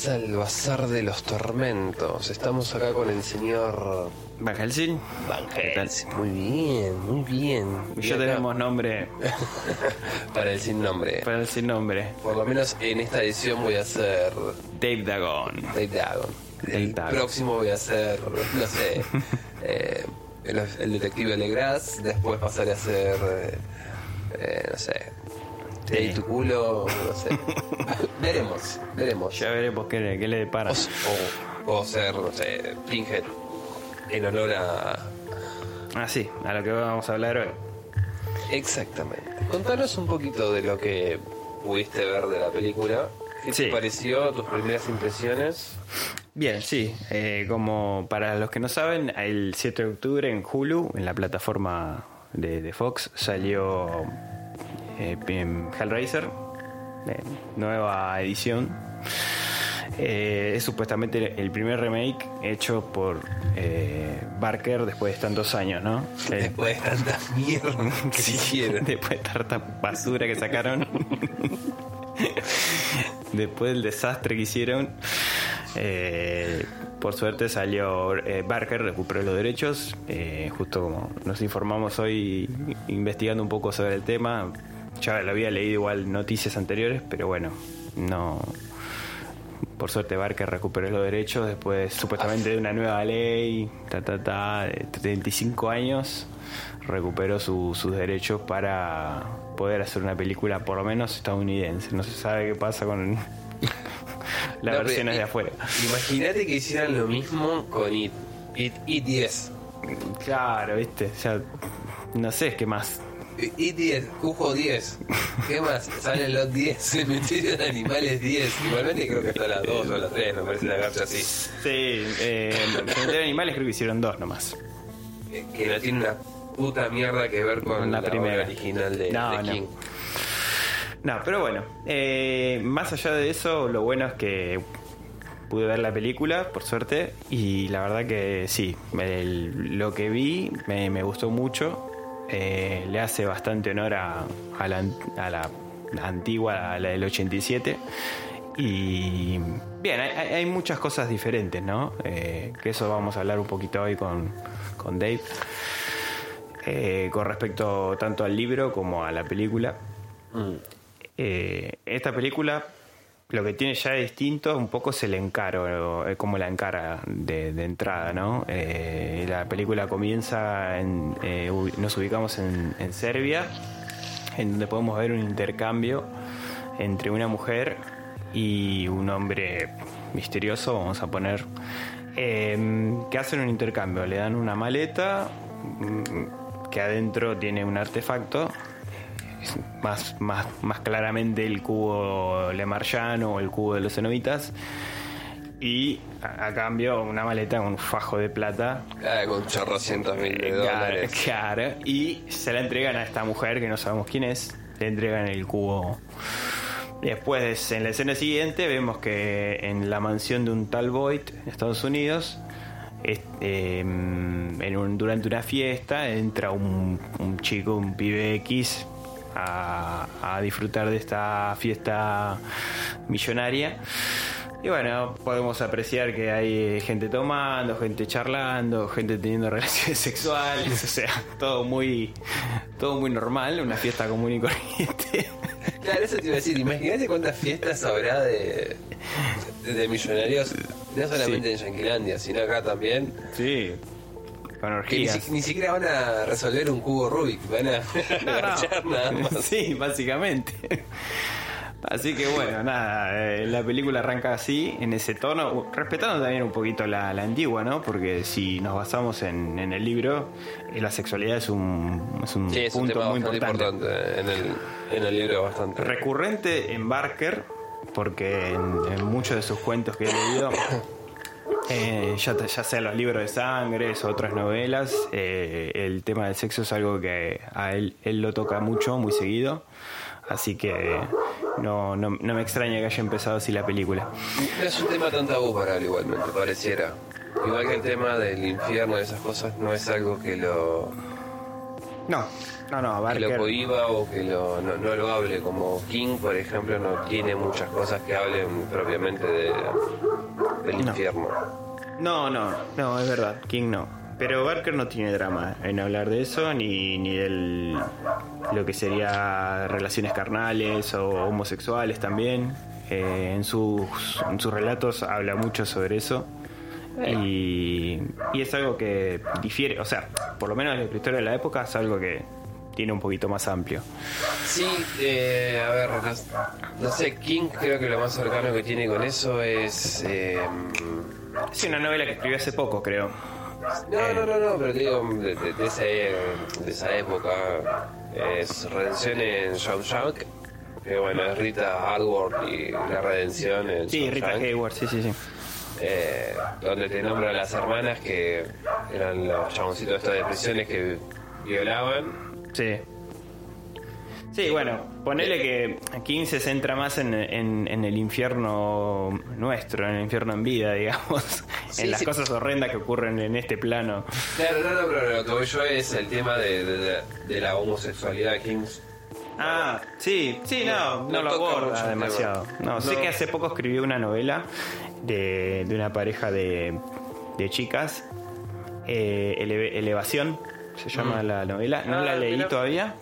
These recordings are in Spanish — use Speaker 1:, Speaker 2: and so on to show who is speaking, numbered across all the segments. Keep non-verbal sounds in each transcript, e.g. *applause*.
Speaker 1: Más al Bazar de los Tormentos. Estamos acá con el señor
Speaker 2: Van Helsing.
Speaker 1: Van. Helsing. Muy bien, muy bien. Y
Speaker 2: Ya tenemos nombre *laughs*
Speaker 1: para el sin nombre.
Speaker 2: para el sin nombre.
Speaker 1: Por lo menos en esta edición voy a ser
Speaker 2: Dave Dagon.
Speaker 1: Dave Dagon.
Speaker 2: Dave
Speaker 1: El
Speaker 2: Dagon.
Speaker 1: próximo voy a ser, no sé, *laughs* eh, el, el detective Legras. Después pasaré a ser, eh, eh, no sé, Dave
Speaker 2: Sí.
Speaker 1: tu culo, no sé. *laughs* veremos, veremos.
Speaker 2: Ya veremos qué, le- qué le depara.
Speaker 1: O, o ser, no sé, Pinhead en honor a.
Speaker 2: Ah, sí, a lo que vamos a hablar hoy.
Speaker 1: Exactamente. Contanos un poquito de lo que pudiste ver de la película. ¿Qué
Speaker 2: Sí.
Speaker 1: te pareció? ¿Tus primeras impresiones?
Speaker 2: Bien, sí. eh, como para los que no saben, el 7 de octubre en Hulu, en la plataforma de, de Fox, salió eh, Hellraiser, eh, nueva edición. Eh, es supuestamente el primer remake hecho por eh, Barker después de tantos años, ¿no? *laughs*
Speaker 1: Después de tanta mierda que
Speaker 2: Sí,
Speaker 1: hicieron.
Speaker 2: Después de tanta basura que sacaron. *laughs* después del desastre que hicieron. eh, por suerte salió eh, Barker, recuperó los derechos. eh, justo como nos informamos hoy investigando un poco sobre el tema. Ya lo había leído igual noticias anteriores, pero bueno, no. Por suerte Barker recuperó los derechos después supuestamente de una nueva ley, ta ta ta, de 35 años, recuperó su- sus derechos para poder hacer una película por lo menos estadounidense. No se sabe qué pasa con *laughs* las
Speaker 1: No,
Speaker 2: versiones de afuera.
Speaker 1: Imagínate que hicieran lo mismo con It. It, It 10.
Speaker 2: Claro, viste, ya no sé qué más.
Speaker 1: It 10, Cujo 10. ¿Qué más? Salen los 10, cementerio de animales 10. Igualmente creo que está la 2 o la 3, me parece una garcha así.
Speaker 2: Sí, eh, Cementerio de Animales creo que hicieron dos nomás.
Speaker 1: Que no tiene una puta mierda que ver con
Speaker 2: La
Speaker 1: la,
Speaker 2: primera.
Speaker 1: obra original de,
Speaker 2: No,
Speaker 1: de
Speaker 2: no.
Speaker 1: King.
Speaker 2: No, pero bueno, eh, más allá de eso, lo bueno es que pude ver la película, por suerte, y la verdad que sí, el- lo que vi me, me gustó mucho, eh, le hace bastante honor a, a la, a la antigua, a la del 87. Y bien, hay, muchas cosas diferentes, ¿no? Eh, que eso vamos a hablar un poquito hoy con, con Dave. Eh, con respecto tanto al libro como a la película. Eh, esta película lo que tiene ya distinto un poco es el encaro, eh, como la encara de, entrada, ¿no? Eh, la película comienza, en, eh, nos ubicamos en, en Serbia, en donde podemos ver un intercambio entre una mujer y un hombre misterioso, vamos a poner, eh, que hacen un intercambio, le dan una maleta mm, que adentro tiene un artefacto más, más, más claramente el cubo Le Marchand o el cubo de los cenobitas. Y a, a cambio una maleta con un fajo de plata.
Speaker 1: Ah, con chorrocientos mil de
Speaker 2: Claro,
Speaker 1: dólares.
Speaker 2: claro. Y se la entregan a esta mujer que no sabemos quién es. Le entregan el cubo. Después, en la escena siguiente, vemos que en la mansión de un tal Boyd en Estados Unidos, este, en un- durante una fiesta, entra un, un chico, un pibe X, a, a disfrutar de esta fiesta millonaria. Y bueno, podemos apreciar que hay gente tomando, gente charlando, gente teniendo *laughs* relaciones sexuales, o sea, todo muy, todo muy normal, una fiesta común y corriente.
Speaker 1: Claro, eso te iba a decir. Imagínate cuántas fiestas habrá de, de, de millonarios, no solamente en Yanquilandia, sino acá también.
Speaker 2: Sí,
Speaker 1: Que ni, si- ni siquiera van a resolver un cubo Rubik, van a *laughs* garchar nada más.
Speaker 2: Sí, básicamente. Así que bueno, nada, eh, la película arranca así, en ese tono, respetando también un poquito la, la antigua, ¿no? Porque si nos basamos en, en el libro, eh, la sexualidad es un, es un
Speaker 1: Sí, es un
Speaker 2: punto muy importante.
Speaker 1: importante, en, el, en el libro bastante.
Speaker 2: Recurrente en Barker, porque en, en muchos de sus cuentos que he leído, eh, ya, ya sea los libros de sangre o otras novelas, eh, el tema del sexo es algo que a él, él lo toca mucho, muy seguido. Así que no, no, no me extraña que haya empezado así la película.
Speaker 1: Es un tema tan tabú para él igualmente, pareciera. Igual que el tema del infierno y esas cosas, no es algo que lo...
Speaker 2: No, No, no,
Speaker 1: que lo
Speaker 2: Barker.
Speaker 1: cohiba o que lo, no, no lo hable. Como King, por ejemplo, no tiene muchas cosas que hablen propiamente de, del
Speaker 2: No.
Speaker 1: infierno.
Speaker 2: No, no, no, es verdad. King no. Pero Barker no tiene drama en hablar de eso, ni, ni del lo que sería relaciones carnales o homosexuales también. Eh, en, sus, en sus relatos habla mucho sobre eso. Y, y es algo que difiere, o sea, por lo menos la historia de la época es algo que tiene un poquito más amplio.
Speaker 1: Sí, eh, a ver, no, no sé, King creo que lo más cercano que tiene con eso es... eh,
Speaker 2: Es una novela que escribió hace poco, creo.
Speaker 1: no, no, no, no, pero te digo, de, de- de esa, de esa época es Redención en Shawshank, que bueno, es Rita Hayworth y la redención en
Speaker 2: Sí, Rita
Speaker 1: Shawshank,
Speaker 2: Hayward, sí, sí, sí.
Speaker 1: Eh, donde te nombra a las hermanas que eran los chaboncitos estos de prisiones que violaban.
Speaker 2: Sí. Sí, bueno, ponele que King se centra más en, en- en el infierno nuestro, en el infierno en vida, *laughs* digamos,
Speaker 1: Sí,
Speaker 2: en las
Speaker 1: sí.
Speaker 2: cosas horrendas que ocurren en este plano.
Speaker 1: Claro, no, no, pero lo que voy yo es el tema de, de- la homosexualidad de King.
Speaker 2: Ah, sí, sí, no, no,
Speaker 1: No
Speaker 2: lo aborda demasiado. No, sé que hace poco escribió una novela de, de una pareja de, de chicas, eh, Eleve- Elevación, se llama la novela. No
Speaker 1: Ah,
Speaker 2: la leí todavía,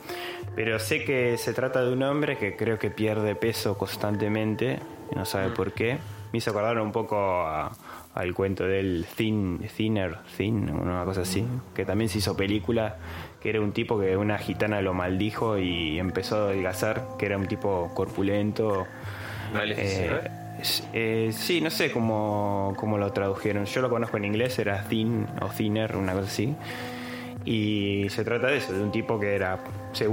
Speaker 2: pero sé que se trata de un hombre que creo que pierde peso constantemente, y no
Speaker 1: Mm.
Speaker 2: sabe por qué. Me hizo acordar un poco a- al cuento del Thin, Thinner, Thin, una cosa así,
Speaker 1: Mm.
Speaker 2: que también se hizo película, que era un tipo que una gitana lo maldijo y empezó a adelgazar, que era un tipo corpulento. Eh, es- eh, sí, no sé cómo, cómo lo tradujeron. Yo lo conozco en inglés, era Thin o Thinner, una cosa así. Y se trata de eso, de un tipo que era. se-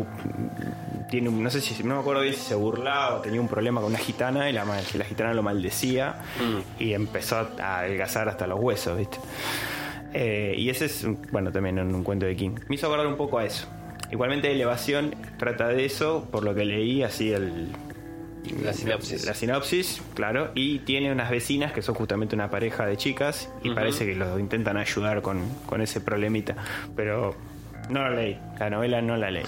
Speaker 2: tiene un- no sé si. No me acuerdo bien si se burlaba o tenía un problema con una gitana y la, la gitana lo maldecía y empezó a adelgazar hasta los huesos, ¿viste? Eh, y ese es, un- bueno, también en un cuento de King. Me hizo acordar un poco a eso. Igualmente, Elevación trata de eso, por lo que leí, así el,
Speaker 1: La sinopsis.
Speaker 2: la sinopsis, claro, y tiene unas vecinas que son justamente una pareja de chicas y parece que los intentan ayudar con, con ese problemita. Pero no la leí, la novela no la leí.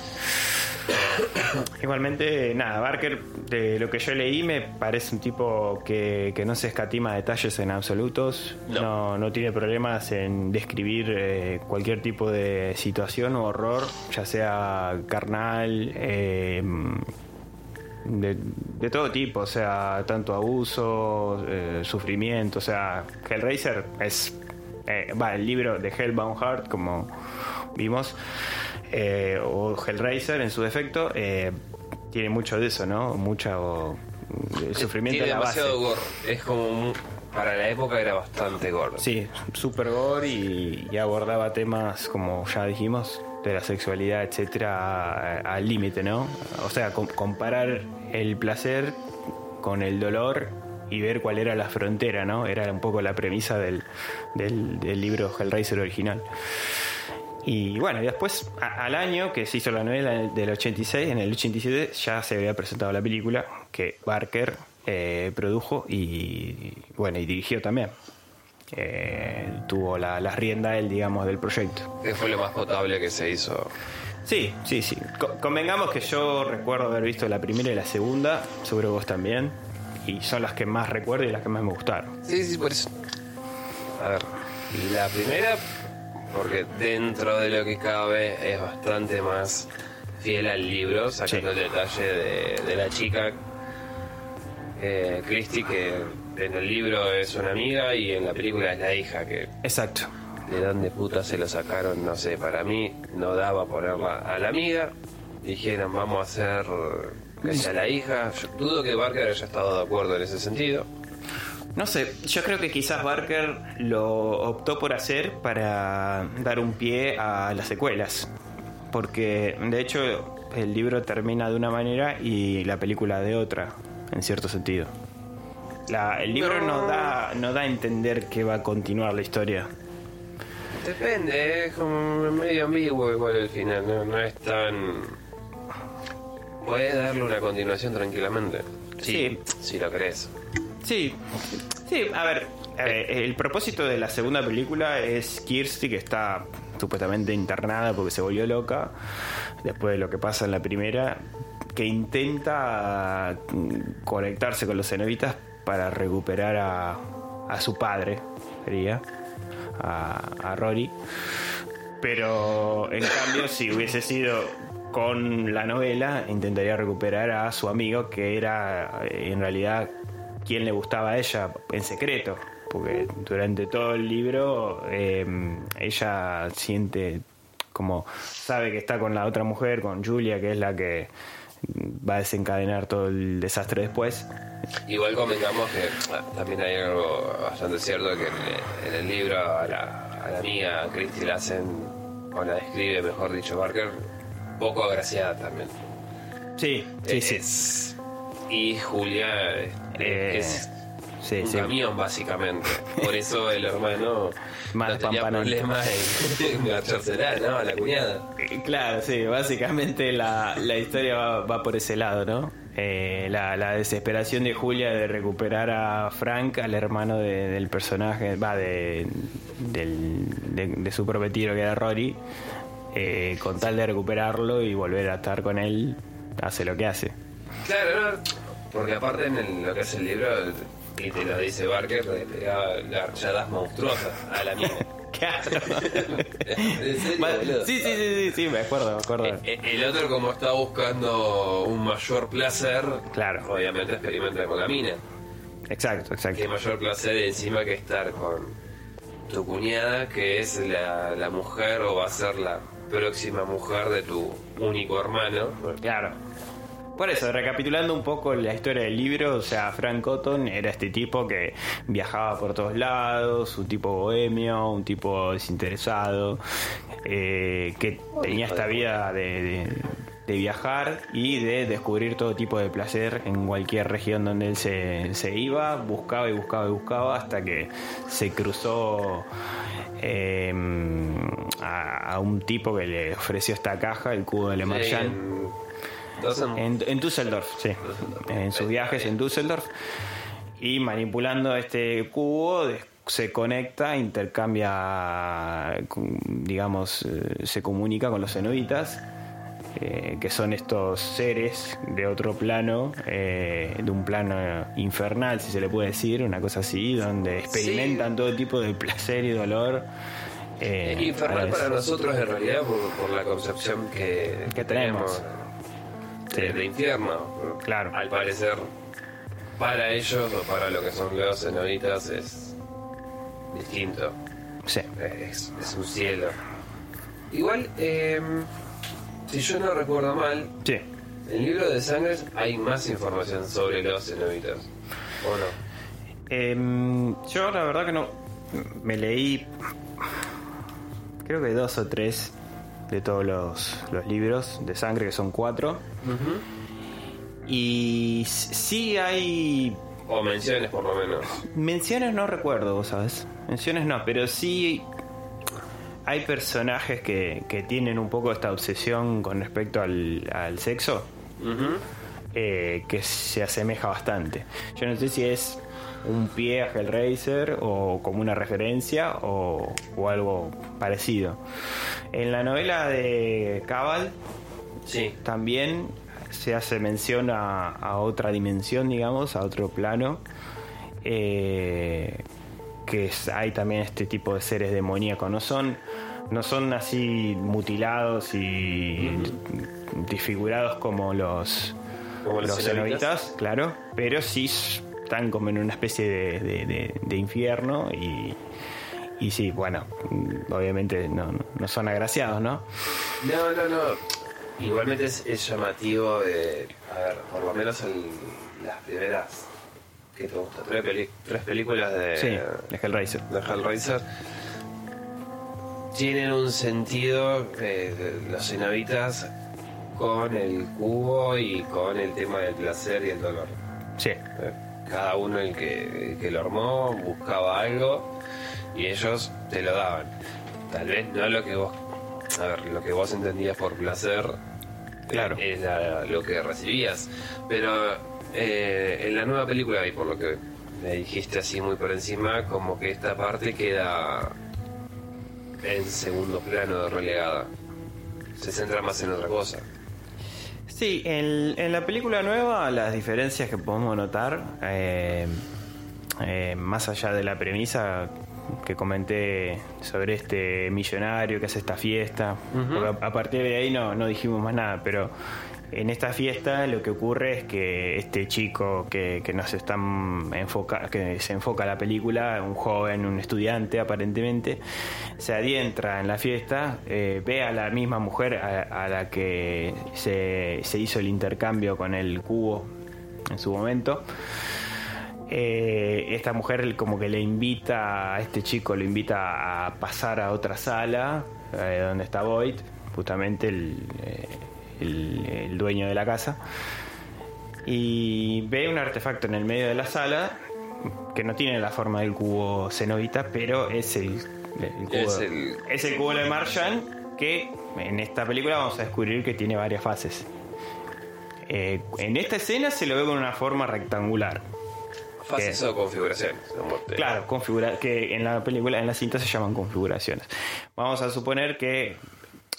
Speaker 2: *coughs* Igualmente, nada, Barker, de lo que yo leí, me parece un tipo que, que no se escatima detalles en absolutos,
Speaker 1: No.
Speaker 2: no, no tiene problemas en describir eh, cualquier tipo de situación o horror, ya sea carnal, eh, de, de todo tipo, o sea, tanto abuso, eh, sufrimiento, o sea, Hellraiser es, eh, va, el libro de Hellbound Heart, como vimos, eh, o Hellraiser en su defecto, eh, tiene mucho de eso, ¿no? Mucho el sufrimiento
Speaker 1: Tiene
Speaker 2: en la base.
Speaker 1: demasiado gore. Es como. para la época era bastante gore.
Speaker 2: Sí, super gore y, y abordaba temas, como ya dijimos, de la sexualidad, etcétera, al límite, ¿no? O sea, com- comparar el placer con el dolor y ver cuál era la frontera, ¿no? Era un poco la premisa del, del, del libro Hellraiser original. Y bueno, después, al año que se hizo la novela del 86, en el 87 ya se había presentado la película que Barker eh, produjo y, bueno, y dirigió también. Eh, tuvo la, la rienda él, digamos, del proyecto.
Speaker 1: Fue lo más potable que se hizo.
Speaker 2: Sí, sí, sí. Co- convengamos que yo recuerdo haber visto la primera y la segunda, seguro vos también, y son las que más recuerdo y las que más me gustaron.
Speaker 1: Sí, sí, por eso. A ver, y la primera, porque dentro de lo que cabe es bastante más fiel al libro, sacando
Speaker 2: Sí.
Speaker 1: el detalle de, de la chica, eh, Christy, que en el libro es una amiga y en la película es la hija, que
Speaker 2: Exacto.
Speaker 1: de dónde puta se lo sacaron, no sé, para mí no daba ponerla a la amiga, dijeron vamos a hacer que sea la hija, yo dudo que Barker haya estado de acuerdo en ese sentido.
Speaker 2: No sé, yo creo que quizás Barker lo optó por hacer para dar un pie a las secuelas. Porque de hecho el libro termina de una manera y la película de otra, en cierto sentido. La- el libro
Speaker 1: No.
Speaker 2: no da, no da a entender que va a continuar la historia.
Speaker 1: Depende, es como medio ambiguo igual el final, no, no es tan... Puedes darle una continuación tranquilamente. Sí, si lo crees.
Speaker 2: Sí, sí, a ver, Eh, el propósito de la segunda película es Kirsty, que está supuestamente internada porque se volvió loca, después de lo que pasa en la primera, que intenta conectarse con los cenobitas para recuperar a, a su padre, sería, a, a Rory. Pero en cambio, si hubiese sido con la novela, intentaría recuperar a su amigo, que era en realidad quien le gustaba a ella en secreto. Porque durante todo el libro eh, ella siente como sabe que está con la otra mujer, con Julia, que es la que va a desencadenar todo el desastre después.
Speaker 1: Igual convengamos que ah, también hay algo bastante cierto que en, el libro a la, a la amiga Christy la hacen, o la describe, mejor dicho, Barker, poco agraciada también.
Speaker 2: Sí, sí, sí.
Speaker 1: Es- y Julia es,
Speaker 2: Eh,
Speaker 1: es
Speaker 2: sí,
Speaker 1: un
Speaker 2: sí.
Speaker 1: camión, básicamente. Por eso el hermano
Speaker 2: Más
Speaker 1: no tenía
Speaker 2: pampanante.
Speaker 1: problema en *laughs* enganchársela, ¿no? A la cuñada.
Speaker 2: Eh, Claro, sí, básicamente la, la historia va, va por ese lado, ¿no? Eh, la, la desesperación de Julia de recuperar a Frank, al hermano de- del personaje, va, de, del- de, de su prometido que era Rory, eh, con tal de recuperarlo y volver a estar con él, hace lo que hace.
Speaker 1: Claro, ¿no? porque aparte en el- lo que es el libro, y te lo dice Barker, le pegaba garchadas monstruosas a la mina. *laughs*
Speaker 2: Claro.
Speaker 1: ¿En serio,
Speaker 2: Va-
Speaker 1: boludo?
Speaker 2: sí, sí, sí, sí, sí, me acuerdo, me acuerdo.
Speaker 1: Eh, El otro, como está buscando un mayor placer,
Speaker 2: Claro.
Speaker 1: obviamente experimenta con la mina.
Speaker 2: Exacto, exacto.
Speaker 1: Qué mayor placer encima que estar con tu cuñada, que es la, la mujer o va a ser la próxima mujer de tu único hermano.
Speaker 2: Claro. Por eso, recapitulando un poco la historia del libro, o sea, Frank Cotton era este tipo que viajaba por todos lados, un tipo bohemio, un tipo desinteresado, eh, que tenía esta vida de, de- de viajar y de descubrir todo tipo de placer en cualquier región donde él se, se iba, buscaba y buscaba y buscaba hasta que se cruzó eh, a, a un tipo que le ofreció esta caja, el cubo de Le Marchand. En, en Düsseldorf, sí. En sus viajes en Düsseldorf. Y manipulando este cubo se conecta, intercambia, digamos, eh, se comunica con los cenobitas, eh, que son estos seres de otro plano, eh, de un plano infernal, si se le puede decir, una cosa así, donde experimentan todo tipo de placer y dolor. eh,
Speaker 1: infernal para nosotros en realidad por, por la concepción que,
Speaker 2: Que tenemos. Sí.
Speaker 1: de infierno.
Speaker 2: Claro.
Speaker 1: Al parecer, para ellos o para lo que son los cenobitas es distinto.
Speaker 2: Sí.
Speaker 1: Es, es un cielo. Igual, eh, si yo no recuerdo mal,
Speaker 2: Sí.
Speaker 1: en el libro de sangres hay más información sobre los cenobitas. ¿O no?
Speaker 2: Em, yo la verdad que no me leí creo que dos o tres de todos los, los libros de sangre que son cuatro y sí hay
Speaker 1: O menciones por lo menos.
Speaker 2: menciones no recuerdo vos sabes menciones no pero sí hay personajes que, que tienen un poco esta obsesión con respecto al, al sexo eh, que se asemeja bastante. Yo no sé si es un pie a Hellraiser o como una referencia o, o algo parecido. En la novela de Cabal
Speaker 1: Sí.
Speaker 2: también se hace mención a, a otra dimensión, digamos, a otro plano. eh, que es- hay también este tipo de seres demoníacos. No son, no son así mutilados y disfigurados como los,
Speaker 1: Como los cenobitas.
Speaker 2: claro, pero sí están como en una especie de, de- de- de infierno y, y sí, bueno, obviamente no, no- son agraciados, ¿no?
Speaker 1: No, no, no. Igualmente es, es llamativo de. A ver, por lo menos en las primeras. ¿Qué te gusta? Tres, peli- tres películas de.
Speaker 2: Sí, de Hellraiser.
Speaker 1: de Hellraiser. Tienen un sentido eh, de los cenobitas con el cubo y con el tema del placer y el dolor.
Speaker 2: Sí,
Speaker 1: Eh, Cada uno el que, el que lo armó buscaba algo y ellos te lo daban. Tal vez no lo que vos, a ver, lo que vos entendías por placer,
Speaker 2: Claro.
Speaker 1: era lo que recibías. Pero eh, en la nueva película y por lo que me dijiste así muy por encima, como que esta parte queda en segundo plano relegada. Se centra más en otra cosa.
Speaker 2: Sí, en, en la película nueva las diferencias que podemos notar, eh, eh, más allá de la premisa que comenté sobre este millonario que hace esta fiesta, porque a, a partir de ahí no, no dijimos más nada, pero en esta fiesta lo que ocurre es que este chico que, que nos están enfoca, que se enfoca la película, un joven, un estudiante aparentemente, se adentra en la fiesta, eh, ve a la misma mujer a, a la que se, se hizo el intercambio con el cubo en su momento. Eh, esta mujer como que le invita a este chico, lo invita a pasar a otra sala eh, donde está Boyd, justamente el, el- el dueño de la casa, y ve un artefacto en el medio de la sala que no tiene la forma del cubo cenobita, pero es el, el cubo,
Speaker 1: Es el-
Speaker 2: es el cubo de Martian que en esta película vamos a descubrir que tiene varias fases. Eh, en esta escena se lo ve con una forma rectangular.
Speaker 1: Fases o configuraciones.
Speaker 2: Claro, configura que en la película, en la cinta se llaman configuraciones. Vamos a suponer que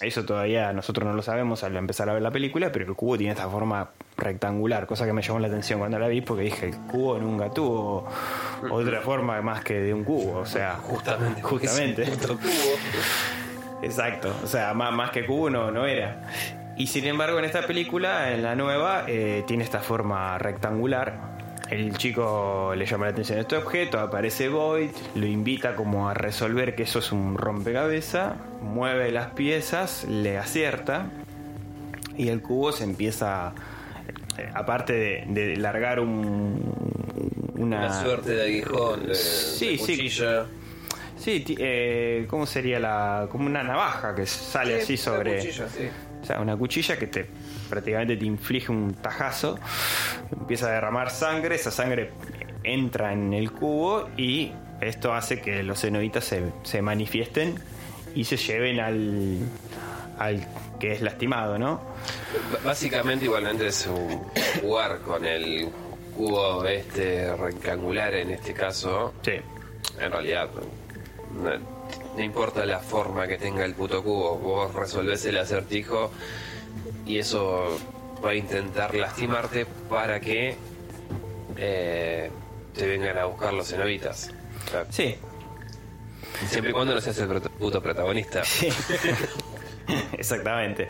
Speaker 2: eso todavía nosotros no lo sabemos al empezar a ver la película, pero el cubo tiene esta forma rectangular, cosa que me llamó la atención cuando la vi porque dije, el cubo nunca tuvo otra forma más que de un cubo, o sea, *laughs*
Speaker 1: Justamente.
Speaker 2: justamente.
Speaker 1: Cubo. *laughs*
Speaker 2: Exacto, o sea, más, más que cubo no, no era. Y sin embargo en esta película, en la nueva, eh, tiene esta forma rectangular. El chico le llama la atención este objeto, aparece Void, lo invita como a resolver que eso es un rompecabezas, mueve las piezas, le acierta y el cubo se empieza, eh, aparte de, de largar un, una,
Speaker 1: Una suerte de aguijón, de,
Speaker 2: Sí,
Speaker 1: de cuchilla.
Speaker 2: Sí, eh, ¿cómo sería la. como una navaja que sale así
Speaker 1: Sí,
Speaker 2: sobre.
Speaker 1: una cuchilla, sí.
Speaker 2: O sea, una cuchilla que te prácticamente te inflige un tajazo, empieza a derramar sangre, esa sangre entra en el cubo y esto hace que los cenobitas se, se manifiesten y se lleven al, al que es lastimado, ¿no?
Speaker 1: Básicamente igualmente es un jugar con el cubo este rectangular en este caso.
Speaker 2: Sí.
Speaker 1: En realidad, no, no importa la forma que tenga el puto cubo, vos resolvés el acertijo y eso va a intentar lastimarte para que eh, te vengan a buscar los cenobitas. O sea,
Speaker 2: Sí,
Speaker 1: siempre y cuando no seas el puto protagonista.
Speaker 2: Sí. *laughs* *laughs* Exactamente.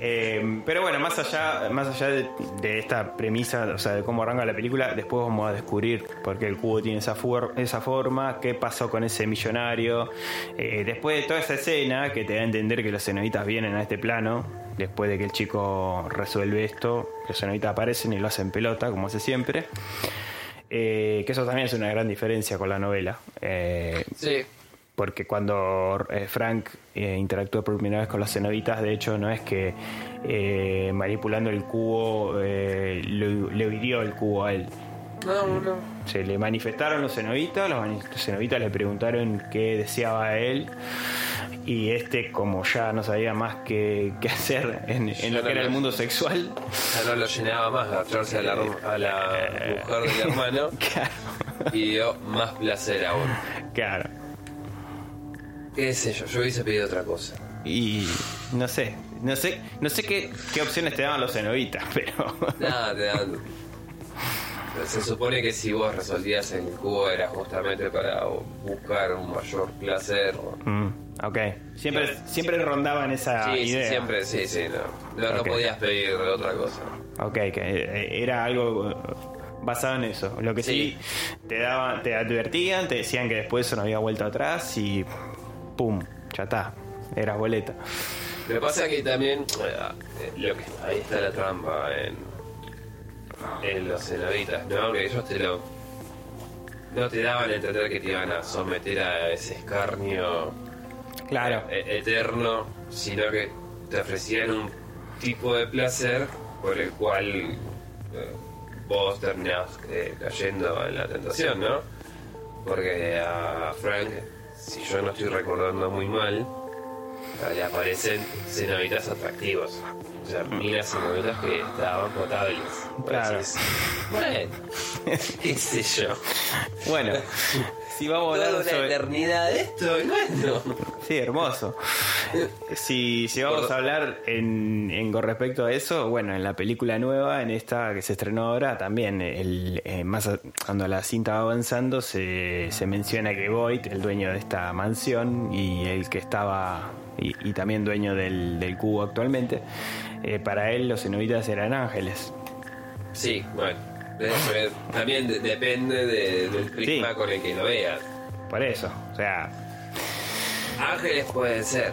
Speaker 2: Eh, pero bueno, más allá, más allá de, esta premisa, o sea, de cómo arranca la película, después vamos a descubrir por qué el cubo tiene esa, esa forma, qué pasó con ese millonario. Eh, después de toda esa escena que te da a entender que los cenobitas vienen a este plano, después de que el chico resuelve esto, los cenobitas aparecen y lo hacen pelota, como hace siempre. Eh, que eso también es una gran diferencia con la novela. Eh,
Speaker 1: Sí.
Speaker 2: Porque cuando eh, Frank eh, interactúa por primera vez con los cenobitas, de hecho no es que eh, manipulando el cubo eh, lo- le hirió el cubo a él.
Speaker 1: No, no.
Speaker 2: Se le manifestaron los cenobitas, los cenobitas le preguntaron qué deseaba él y este como ya no sabía más qué, qué hacer en, en lo que era el mundo sexual,
Speaker 1: Ya no lo llenaba más agacharse a la, a la mujer del hermano *laughs*
Speaker 2: claro,
Speaker 1: y dio más placer aún.
Speaker 2: claro.
Speaker 1: ¿Qué sé yo? Yo hubiese pedido otra cosa.
Speaker 2: Y no sé, no sé, no sé qué, qué opciones te daban los cenobitas, *laughs* pero...
Speaker 1: Nada, te dan. Se supone que si vos resolvías el cubo era justamente para buscar un mayor placer.
Speaker 2: Mm, ok. Siempre, siempre rondaban esa
Speaker 1: sí, sí,
Speaker 2: idea.
Speaker 1: siempre, sí, sí, no. No, no podías pedir otra cosa.
Speaker 2: Ok, que eh, era algo eh, basado en eso. Lo que sí,
Speaker 1: Sí.
Speaker 2: te daban, te advertían, te decían que después eso no había vuelta atrás y pum, ya está. Eras boleta.
Speaker 1: Lo que pasa es que también, eh, lo que, ahí está la trampa en, en los cenobitas, ¿no? Que ellos te lo. No te daban a entender que te iban a someter a ese escarnio
Speaker 2: Claro.
Speaker 1: e- eterno, sino que te ofrecían un tipo de placer por el cual eh, vos terminás eh, cayendo en la tentación, ¿no? Porque a Frank, si yo no estoy recordando muy mal, le aparecen cenobitas atractivos. O sea, minas cenobitas que estaban potables.
Speaker 2: Claro.
Speaker 1: Decís, Bueno, qué sé yo.
Speaker 2: Bueno, *laughs* si vamos a hablar sobre...
Speaker 1: eternidad de esto, *laughs* bueno.
Speaker 2: Sí, hermoso. Si, si vamos a hablar en, en con respecto a eso, bueno, en la película nueva, en esta que se estrenó ahora, también, el, eh, más cuando la cinta va avanzando, se, se menciona que Boyd, el dueño de esta mansión y el que estaba, y, y también dueño del, del cubo actualmente, eh, para él los cenobitas eran ángeles.
Speaker 1: Sí, bueno. De- También de- depende de- del
Speaker 2: Sí.
Speaker 1: con el que lo veas.
Speaker 2: Por eso, o sea,
Speaker 1: Ángeles pueden ser.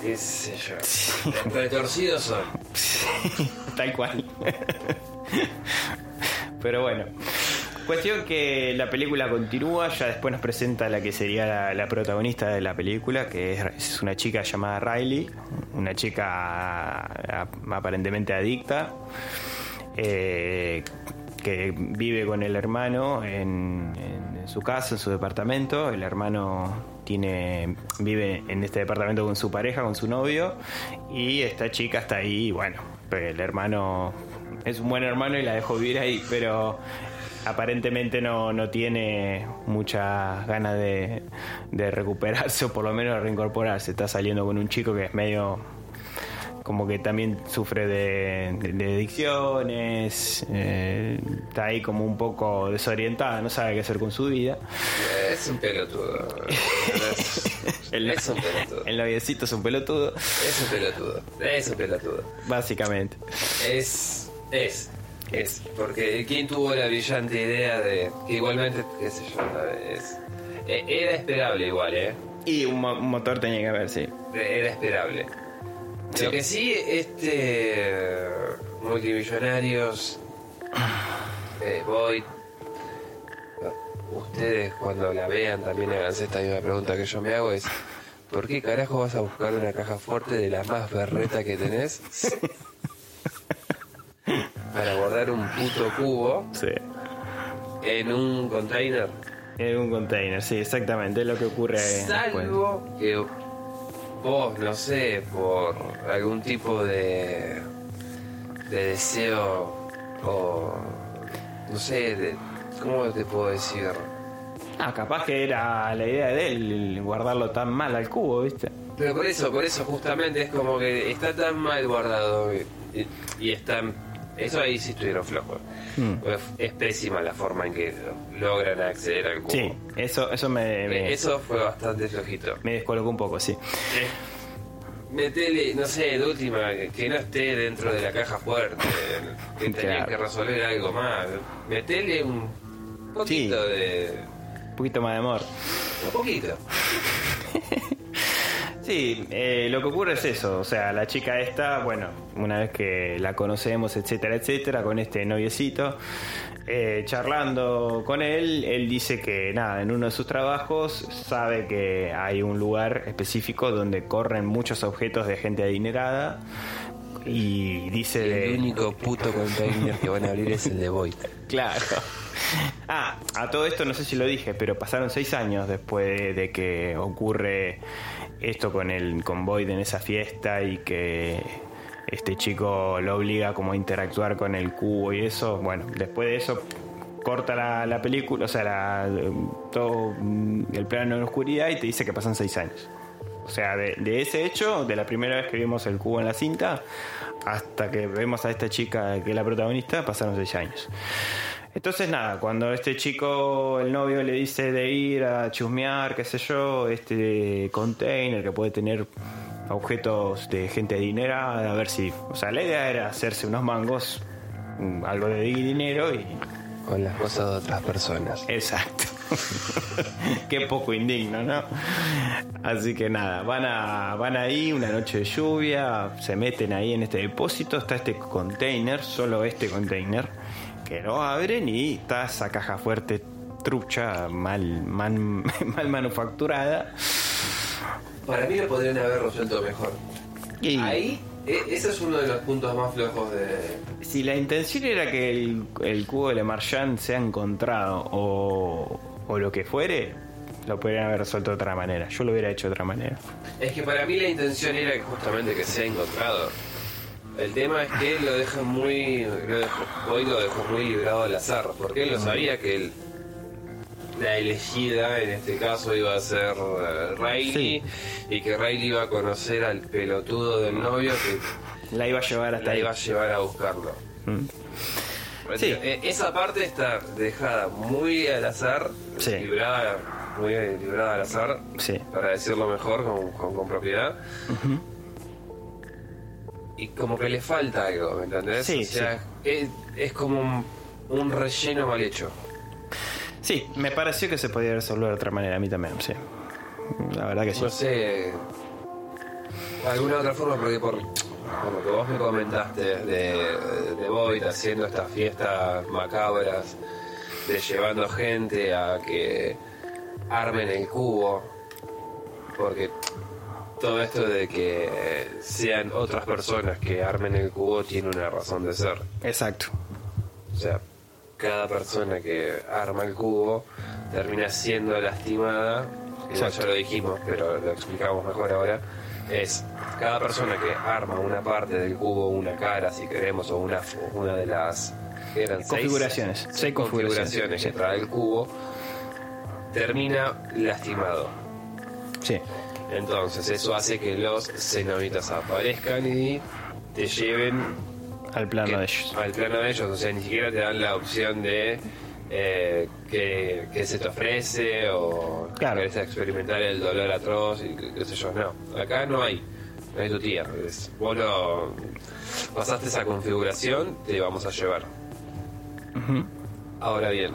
Speaker 1: Qué sé yo. Retorcidos son. *laughs*
Speaker 2: Tal cual. Pero bueno. Cuestión que la película continúa, ya después nos presenta la que sería la, la protagonista de la película, que es, es una chica llamada Riley, una chica a- aparentemente adicta, eh, que vive con el hermano en, su casa, en su departamento. El hermano tiene vive en este departamento con su pareja, con su novio, y esta chica está ahí. y Bueno, el hermano es un buen hermano y la dejó vivir ahí, pero aparentemente no, no tiene muchas ganas de, de recuperarse o por lo menos de reincorporarse. Está saliendo con un chico que es medio como que también sufre de, de- de adicciones, eh, está ahí como un poco desorientada, no sabe qué hacer con su vida.
Speaker 1: Es un pelotudo. *laughs*
Speaker 2: El,
Speaker 1: Es un *laughs* pelotudo.
Speaker 2: el noviecito es un pelotudo,
Speaker 1: Es un pelotudo. Es un pelotudo.
Speaker 2: básicamente.
Speaker 1: Es. Es. Es. Porque ¿quién tuvo la brillante idea de. que igualmente, qué sé yo, es. eh, Era esperable igual, ¿eh?
Speaker 2: Y un, mo- un motor tenía que haber, sí.
Speaker 1: Era esperable.
Speaker 2: Sí.
Speaker 1: Lo que sí, este. Multimillonarios. Eh, Void. Ustedes cuando la vean también háganse esta misma pregunta que yo me hago es. ¿Por qué carajo vas a buscar una caja fuerte de la más berreta que tenés? *laughs* Para guardar un puto cubo
Speaker 2: Sí.
Speaker 1: en un container.
Speaker 2: En un container, sí, exactamente, es lo que ocurre después.
Speaker 1: Salvo que vos, no sé, por algún tipo de, de deseo o no sé, de, ¿cómo te puedo decir?
Speaker 2: Ah, capaz que era la idea de él guardarlo tan mal al cubo, ¿viste?
Speaker 1: Pero por eso, por eso justamente es como que está tan mal guardado y, y están... Eso ahí sí estuvieron flojos.
Speaker 2: Mm.
Speaker 1: Es pésima la forma en que logran acceder al cubo.
Speaker 2: Sí, eso, eso me, me,
Speaker 1: Eso fue bastante flojito.
Speaker 2: me descolocó un poco, sí.
Speaker 1: Metele, no sé, de última, que no esté dentro de la caja fuerte, que tenía
Speaker 2: Claro.
Speaker 1: que resolver algo más. Metele un poquito de.
Speaker 2: Un poquito más de amor.
Speaker 1: Un poquito. *laughs*
Speaker 2: Sí, eh, lo que ocurre es eso, o sea, la chica esta, bueno, una vez que la conocemos, etcétera, etcétera, con este noviecito, eh, charlando con él, él dice que nada, en uno de sus trabajos sabe que hay un lugar específico donde corren muchos objetos de gente adinerada y dice de...
Speaker 1: El único puto container que van a abrir es el de Void.
Speaker 2: Claro. *laughs* Ah, a todo esto no sé si lo dije, pero pasaron seis años después de que ocurre esto con el con Boyd en esa fiesta y que este chico lo obliga como a interactuar con el cubo y eso. Bueno, después de eso corta la, la película, o sea, la- todo mm, el plano en oscuridad y te dice que pasan seis años. O sea, de, de ese hecho, de la primera vez que vimos el cubo en la cinta, hasta que vemos a esta chica que es la protagonista, pasaron seis años. Entonces nada, cuando este chico, el novio le dice de ir a chusmear, qué sé yo, este container que puede tener objetos de gente adinerada, a ver si... O sea, la idea era hacerse unos mangos, mm, algo de dinero y...
Speaker 1: Con las cosas de otras personas.
Speaker 2: Exacto. *laughs* Qué poco indigno, ¿no? Así que nada, van a van ahí una noche de lluvia, se meten ahí en este depósito, está este container, solo este container, que lo abren y está esa caja fuerte trucha, mal, mal, *laughs* mal manufacturada.
Speaker 1: Para mí lo podrían haber resuelto mejor.
Speaker 2: Y
Speaker 1: Ahí, e- ese es uno de los puntos más flojos de.
Speaker 2: si la intención era que el, el cubo de Le Marchand sea encontrado o, o lo que fuere, lo podrían haber resuelto de otra manera. Yo lo hubiera hecho de otra manera.
Speaker 1: Es que para mí la intención era justamente que sea encontrado. El tema es que lo deja muy. Lo dejó, hoy lo dejó muy librado al azar, porque él lo sabía que él, la elegida en este caso iba a ser eh, Riley y que Riley iba a conocer al pelotudo del novio que
Speaker 2: La iba a llevar hasta
Speaker 1: la
Speaker 2: ahí.
Speaker 1: iba a llevar a buscarlo.
Speaker 2: Mm. Sí.
Speaker 1: Eh, Esa parte está dejada muy al azar,
Speaker 2: Sí.
Speaker 1: librada, muy librada al azar, para decirlo mejor con, con- con propiedad. Y como que le falta algo, ¿me entendés?
Speaker 2: Sí,
Speaker 1: o sea, es, es como un, un relleno mal hecho.
Speaker 2: Sí, me pareció que se podía resolver de otra manera, a mí también, sí. La verdad que sí.
Speaker 1: No sé, alguna otra forma, porque por, por lo que vos me comentaste de, de Void haciendo estas fiestas macabras, de llevando gente a que armen el cubo, porque todo esto de que sean otras personas que armen el cubo tiene una razón de ser.
Speaker 2: Exacto.
Speaker 1: O sea, cada persona que arma el cubo termina siendo lastimada, igual ya lo dijimos, pero lo explicamos mejor ahora, es cada persona que arma una parte del cubo, una cara si queremos, o una, una de las
Speaker 2: Configuraciones.
Speaker 1: seis
Speaker 2: Seis configuraciones,
Speaker 1: configuraciones que trae el cubo, termina lastimado.
Speaker 2: Sí.
Speaker 1: Entonces eso hace que los cenobitas aparezcan y te lleven
Speaker 2: Al plano
Speaker 1: que-
Speaker 2: de ellos.
Speaker 1: Al plano de ellos, o sea, ni siquiera te dan la opción de eh, que, que se te ofrece o
Speaker 2: Claro.
Speaker 1: querés experimentar el dolor atroz y qué, sé yo. No, acá no hay. No hay tu tía. Es- vos lo, pasaste esa configuración, te vamos a llevar. Ahora bien,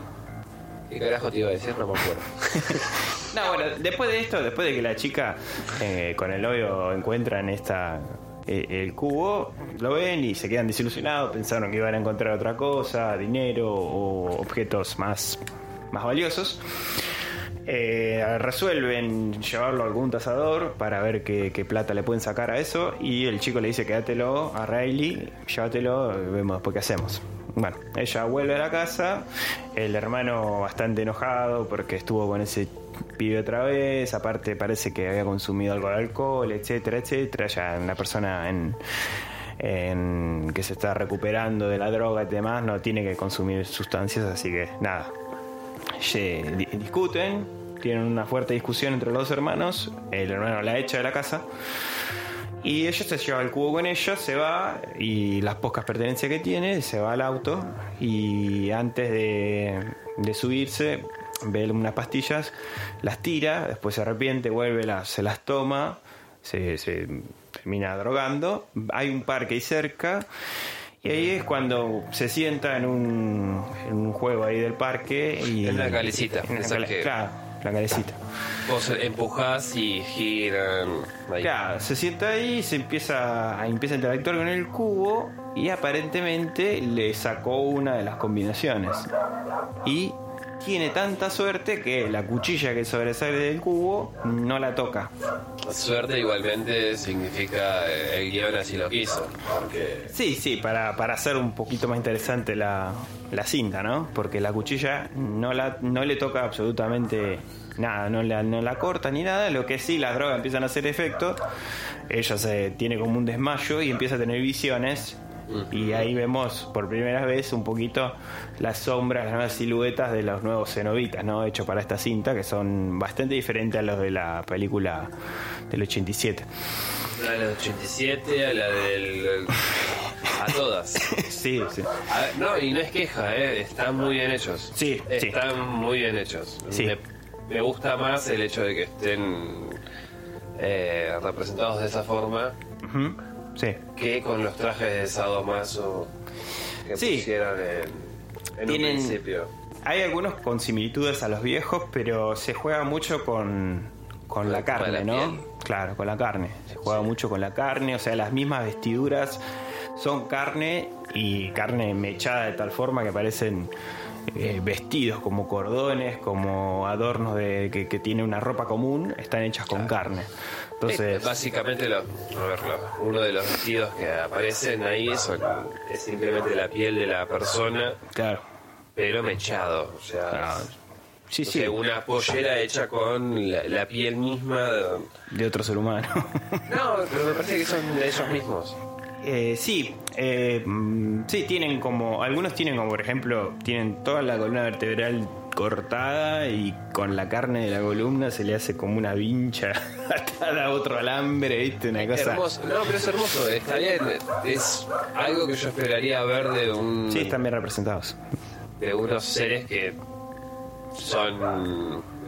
Speaker 1: ¿qué carajo te iba a decir? No me acuerdo. *laughs*
Speaker 2: No, bueno, después de esto, después de que la chica eh, con el novio encuentran esta eh, el cubo, lo ven y se quedan desilusionados, pensaron que iban a encontrar otra cosa, dinero o objetos más, más valiosos. Eh, resuelven llevarlo a algún tasador para ver qué, qué plata le pueden sacar a eso y el chico le dice quédatelo a Riley, llévatelo, vemos después qué hacemos. Bueno, ella vuelve a la casa, el hermano bastante enojado porque estuvo con ese pibe otra vez, aparte parece que había consumido algo de alcohol, etcétera, etcétera, ya una persona en, que se está recuperando de la droga y demás no tiene que consumir sustancias, así que nada, di- discuten, tienen una fuerte discusión entre los hermanos, el hermano la echa de la casa y ella se lleva el cubo con ella, se va y las pocas pertenencias que tiene, se va al auto. Y antes de, de subirse ve unas pastillas, las tira, después se arrepiente, vuelve, las, se las toma, se, se termina drogando, hay un parque ahí cerca y ahí es cuando se sienta en un, en un juego ahí del parque y
Speaker 1: En la calecita,
Speaker 2: en la
Speaker 1: esa
Speaker 2: cale-
Speaker 1: que-
Speaker 2: claro, la calecita.
Speaker 1: Vos empujás y giran. ahí.
Speaker 2: Claro, se sienta ahí, se empieza a, empieza a interactuar con el cubo y aparentemente le sacó una de las combinaciones. Y tiene tanta suerte que la cuchilla que sobresale del cubo no la toca.
Speaker 1: Suerte igualmente significa eh, el guion así lo quiso. Porque
Speaker 2: Sí, sí, para, para hacer un poquito más interesante la, la cinta, ¿no? Porque la cuchilla no, la, no le toca absolutamente nada, no la, no la corta ni nada. Lo que sí, las drogas empiezan a hacer efecto. Ella se tiene como un desmayo y empieza a tener visiones. Y ahí vemos por primera vez un poquito las sombras, las nuevas siluetas de los nuevos cenobitas, ¿no? Hechos para esta cinta, que son bastante diferentes a los de la película del 87.
Speaker 1: a la del 87, a la del. a todas. *laughs*
Speaker 2: Sí, sí.
Speaker 1: A no, y no es queja, ¿eh? están muy bien hechos.
Speaker 2: Sí, sí.
Speaker 1: Están muy bien hechos.
Speaker 2: Sí.
Speaker 1: Me, me gusta más el hecho de que estén eh, representados de esa forma
Speaker 2: Ujú, Sí.
Speaker 1: que con los trajes de Sadomaso que
Speaker 2: Sí.
Speaker 1: pusieron en, en
Speaker 2: Tienen-
Speaker 1: un principio.
Speaker 2: Hay algunos con similitudes a los viejos, pero se juega mucho con, con la carne, ¿no?
Speaker 1: piel.
Speaker 2: Claro, con la carne. Se juega mucho con la carne, o sea, las mismas vestiduras son carne y carne mechada de tal forma que parecen eh, vestidos como cordones, como adornos de que, que tiene una ropa común, están hechas con carne. Entonces,
Speaker 1: Eh, básicamente lo, a ver, lo- uno de los vestidos que aparecen ahí son, es simplemente la piel de la persona,
Speaker 2: claro.
Speaker 1: pero mechado. O sea,
Speaker 2: Claro. Sí,
Speaker 1: No
Speaker 2: sí.
Speaker 1: sé, una pollera hecha con la, la piel misma. de-
Speaker 2: De otro ser humano. *laughs*
Speaker 1: No, pero me parece que son de ellos mismos.
Speaker 2: Eh, sí, eh, mm, sí, tienen como. Algunos tienen como, por ejemplo, tienen toda la columna vertebral cortada y con la carne de la columna se le hace como una vincha *laughs* atada a otro alambre, ¿viste? Una cosa.
Speaker 1: Hermoso. No, pero es hermoso. Está bien. Es algo que yo esperaría ver de un.
Speaker 2: Sí, están bien representados.
Speaker 1: de unos seres que son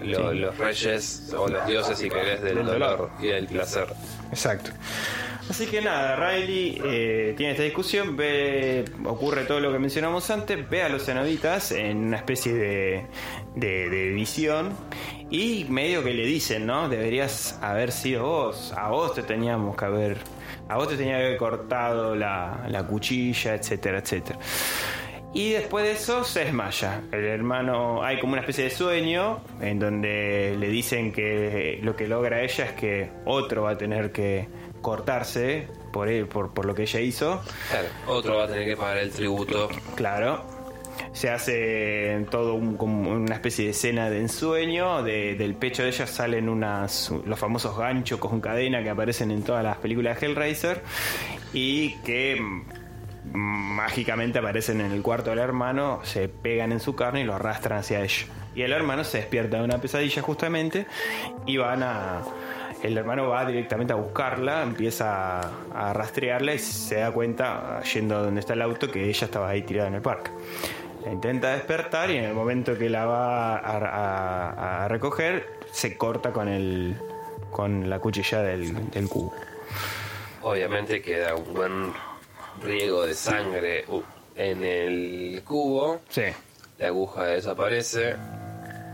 Speaker 1: lo-
Speaker 2: Sí.
Speaker 1: los reyes o los dioses, si querés, del, dolor. y del placer.
Speaker 2: Exacto. Así que nada, Riley eh, tiene esta discusión, ve, ocurre todo lo que mencionamos antes, ve a los cenobitas en una especie de, de, visión y medio que le dicen, ¿no? Deberías haber sido vos, a vos te teníamos que haber, a vos te tenía que haber cortado la cuchilla, etcétera, etcétera. Y después de eso se desmaya. El hermano, hay como una especie de sueño en donde le dicen que lo que logra ella es que otro va a tener que cortarse por, él, por, por lo que ella hizo.
Speaker 1: Claro, otro va a tener que pagar el tributo.
Speaker 2: Claro. Se hace todo un- como una especie de escena de ensueño. de- del pecho de ella salen unas, los famosos ganchos con cadena que aparecen en todas las películas de Hellraiser. Y que mágicamente aparecen en el cuarto del hermano, se pegan en su carne y lo arrastran hacia ella. Y el hermano se despierta de una pesadilla justamente y van a... El hermano va directamente a buscarla, empieza a, a rastrearla y se da cuenta, yendo a donde está el auto, que ella estaba ahí tirada en el parque. La intenta despertar y en el momento que la va a, a- a recoger, se corta con, el, con la cuchilla del, del cubo.
Speaker 1: Obviamente queda un buen riego de sangre uh, en el cubo.
Speaker 2: Sí.
Speaker 1: La aguja desaparece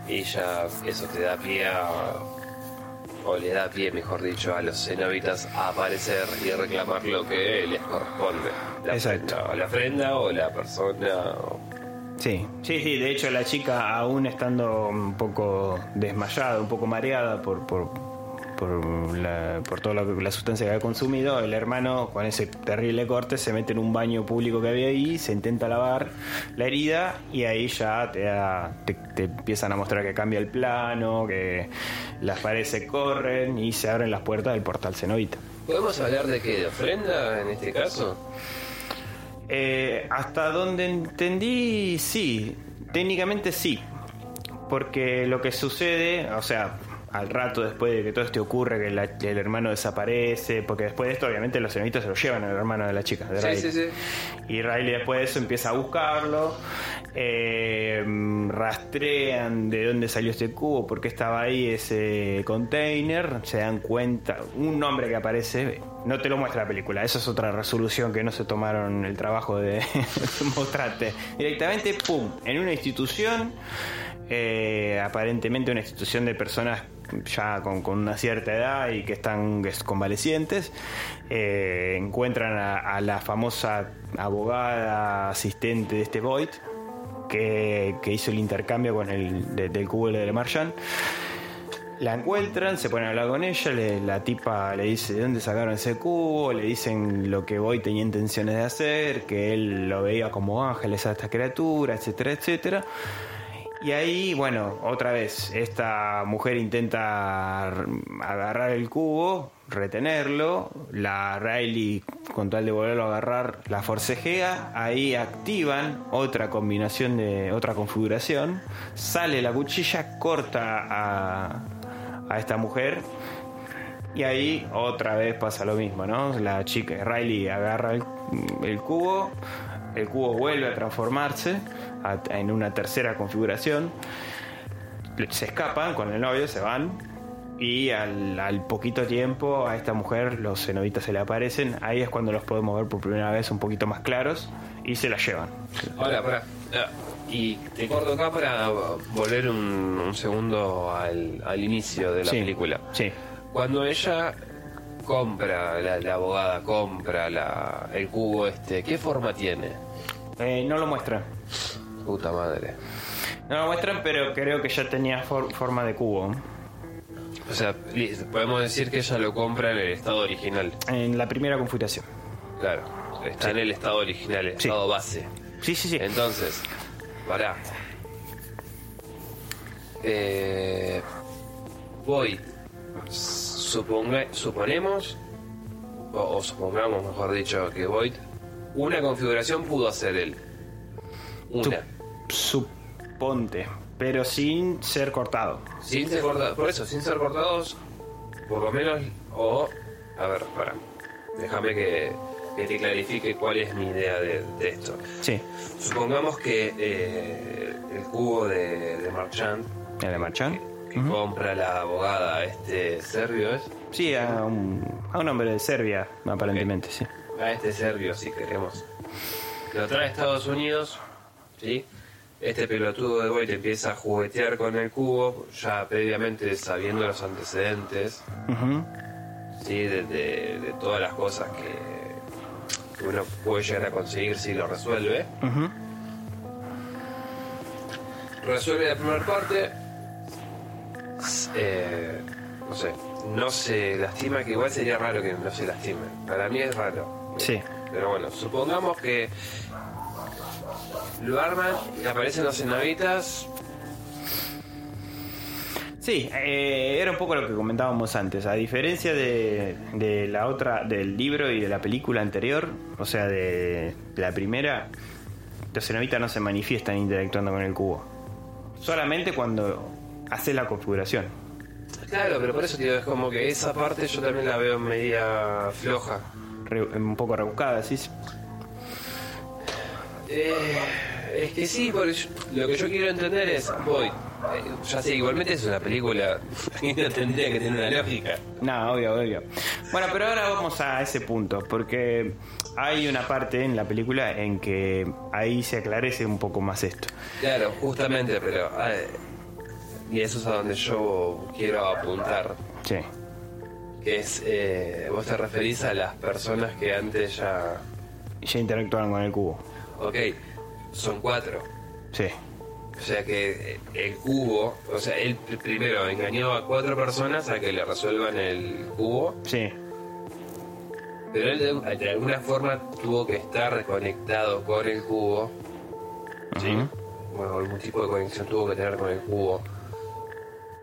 Speaker 1: y ya eso te da pie a, o le da pie, mejor dicho, a los cenobitas a aparecer y reclamar lo que les corresponde. La
Speaker 2: Exacto.
Speaker 1: ofrenda, la ofrenda o la persona. o-
Speaker 2: Sí, sí, sí. De hecho, la chica, aún estando un poco desmayada, un poco mareada por, por, por, la, por toda la, la sustancia que había consumido, el hermano, con ese terrible corte, se mete en un baño público que había ahí, se intenta lavar la herida y ahí ya te, da- te, te empiezan a mostrar que cambia el plano, que las paredes se corren y se abren las puertas del portal cenobita.
Speaker 1: ¿Podemos hablar de qué? ¿De ofrenda en este caso?
Speaker 2: Eh, hasta donde entendí, sí. Técnicamente sí. Porque lo que sucede, o sea, al rato después de que todo esto ocurre, que la- el hermano desaparece, porque después de esto, obviamente, los cenobitas se lo llevan al hermano de la chica, de
Speaker 1: Sí,
Speaker 2: Riley.
Speaker 1: sí, sí.
Speaker 2: Y Riley después de eso empieza a buscarlo, eh, rastrean de dónde salió este cubo, por qué estaba ahí ese container, se dan cuenta, un nombre que aparece, no te lo muestra la película, eso es otra resolución que no se tomaron el trabajo de *laughs* mostrarte. Directamente, ¡pum!, en una institución, eh, aparentemente una institución de personas ya con, una cierta edad y que están convalecientes, eh, encuentran a, la famosa abogada asistente de este Void que, que hizo el intercambio con el de- del cubo de Marjan. La encuentran, se ponen a hablar con ella, la tipa le dice de dónde sacaron ese cubo, le dicen lo que Void tenía intenciones de hacer, que él lo veía como ángeles a esta criatura, etcétera, etcétera. Y ahí, bueno, otra vez, esta mujer intenta agarrar el cubo, retenerlo, la Riley, con tal de volverlo a agarrar, la forcejea, ahí activan otra combinación de, otra configuración, sale la cuchilla, corta a, a esta mujer, y ahí otra vez pasa lo mismo, ¿no? La chica, Riley agarra el cubo, el cubo vuelve a transformarse a- en una tercera configuración, se escapan con el novio, se van, y al, al poquito tiempo a esta mujer los cenobitas se le aparecen, ahí es cuando los podemos ver por primera vez un poquito más claros, y se la llevan.
Speaker 1: Ahora, para. Y te corto acá para volver un, un segundo al, al inicio de la
Speaker 2: Sí,
Speaker 1: película.
Speaker 2: Sí.
Speaker 1: Cuando ella compra, la, la abogada compra la, el cubo este, ¿qué forma tiene?
Speaker 2: Eh, no lo muestran.
Speaker 1: Puta madre.
Speaker 2: No lo muestran, pero creo que ya tenía for- forma de cubo.
Speaker 1: O sea, podemos decir que ella lo compra en el estado original.
Speaker 2: En la primera configuración.
Speaker 1: Claro, está en el estado original, el
Speaker 2: Sí.
Speaker 1: estado base.
Speaker 2: Sí, sí, sí.
Speaker 1: Entonces, pará. eh, Void, suponga, suponemos, o, o supongamos mejor dicho, que Void, una configuración pudo hacer él. Una.
Speaker 2: Suponte, pero sin ser cortado.
Speaker 1: Sin ser cortados, por eso, sin ser cortados, por lo menos, o, a ver, para, déjame que, que te clarifique cuál es mi idea de, de esto.
Speaker 2: Sí,
Speaker 1: Supongamos que eh, el cubo de, de Marchand,
Speaker 2: el de Marchand.
Speaker 1: que compra la abogada a este serbio, ¿es?
Speaker 2: Sí, a un, a un hombre de Serbia, aparentemente, sí.
Speaker 1: A este serbio, si queremos. Lo trae a Estados Unidos, ¿sí? Este pelotudo de Voight empieza a juguetear con el cubo, ya previamente sabiendo los antecedentes. ¿sí? De, de- de todas las cosas que, que uno puede llegar a conseguir si lo resuelve. Resuelve la primera parte. eh, no sé, no se lastima, que igual sería raro que no se lastime. Para mí es raro.
Speaker 2: Sí.
Speaker 1: Pero bueno, supongamos que lo arman y aparecen los cenavitas.
Speaker 2: Sí, eh, era un poco lo que comentábamos antes. A diferencia de, de la otra, del libro y de la película anterior, o sea, de la primera, los cenobitas no se manifiestan interactuando con el cubo. Solamente cuando hace la configuración.
Speaker 1: Claro, pero por eso tío, es como que esa parte yo también la veo media floja.
Speaker 2: Re- un poco rebuscada, ¿sí?
Speaker 1: Eh, es que sí, porque yo- lo que yo quiero entender es, voy, eh, ya sé, igualmente es una película *laughs* y no tendría que tener una lógica.
Speaker 2: No, obvio, obvio. Bueno, pero ahora vamos a ese punto, porque hay una parte en la película en que ahí se aclarece un poco más esto.
Speaker 1: Claro, justamente, pero... eh, y eso es a donde yo quiero apuntar.
Speaker 2: Sí.
Speaker 1: Es, eh, vos te referís a las personas que antes ya...
Speaker 2: Ya interactuaron con el cubo.
Speaker 1: Ok, son cuatro.
Speaker 2: Sí.
Speaker 1: O sea que eh, el cubo, o sea, él pr- primero engañó a cuatro personas a que le resuelvan el cubo,
Speaker 2: Sí.
Speaker 1: pero él de, de alguna forma tuvo que estar conectado con el cubo. ¿Sí? Bueno, algún tipo de conexión tuvo que tener con el cubo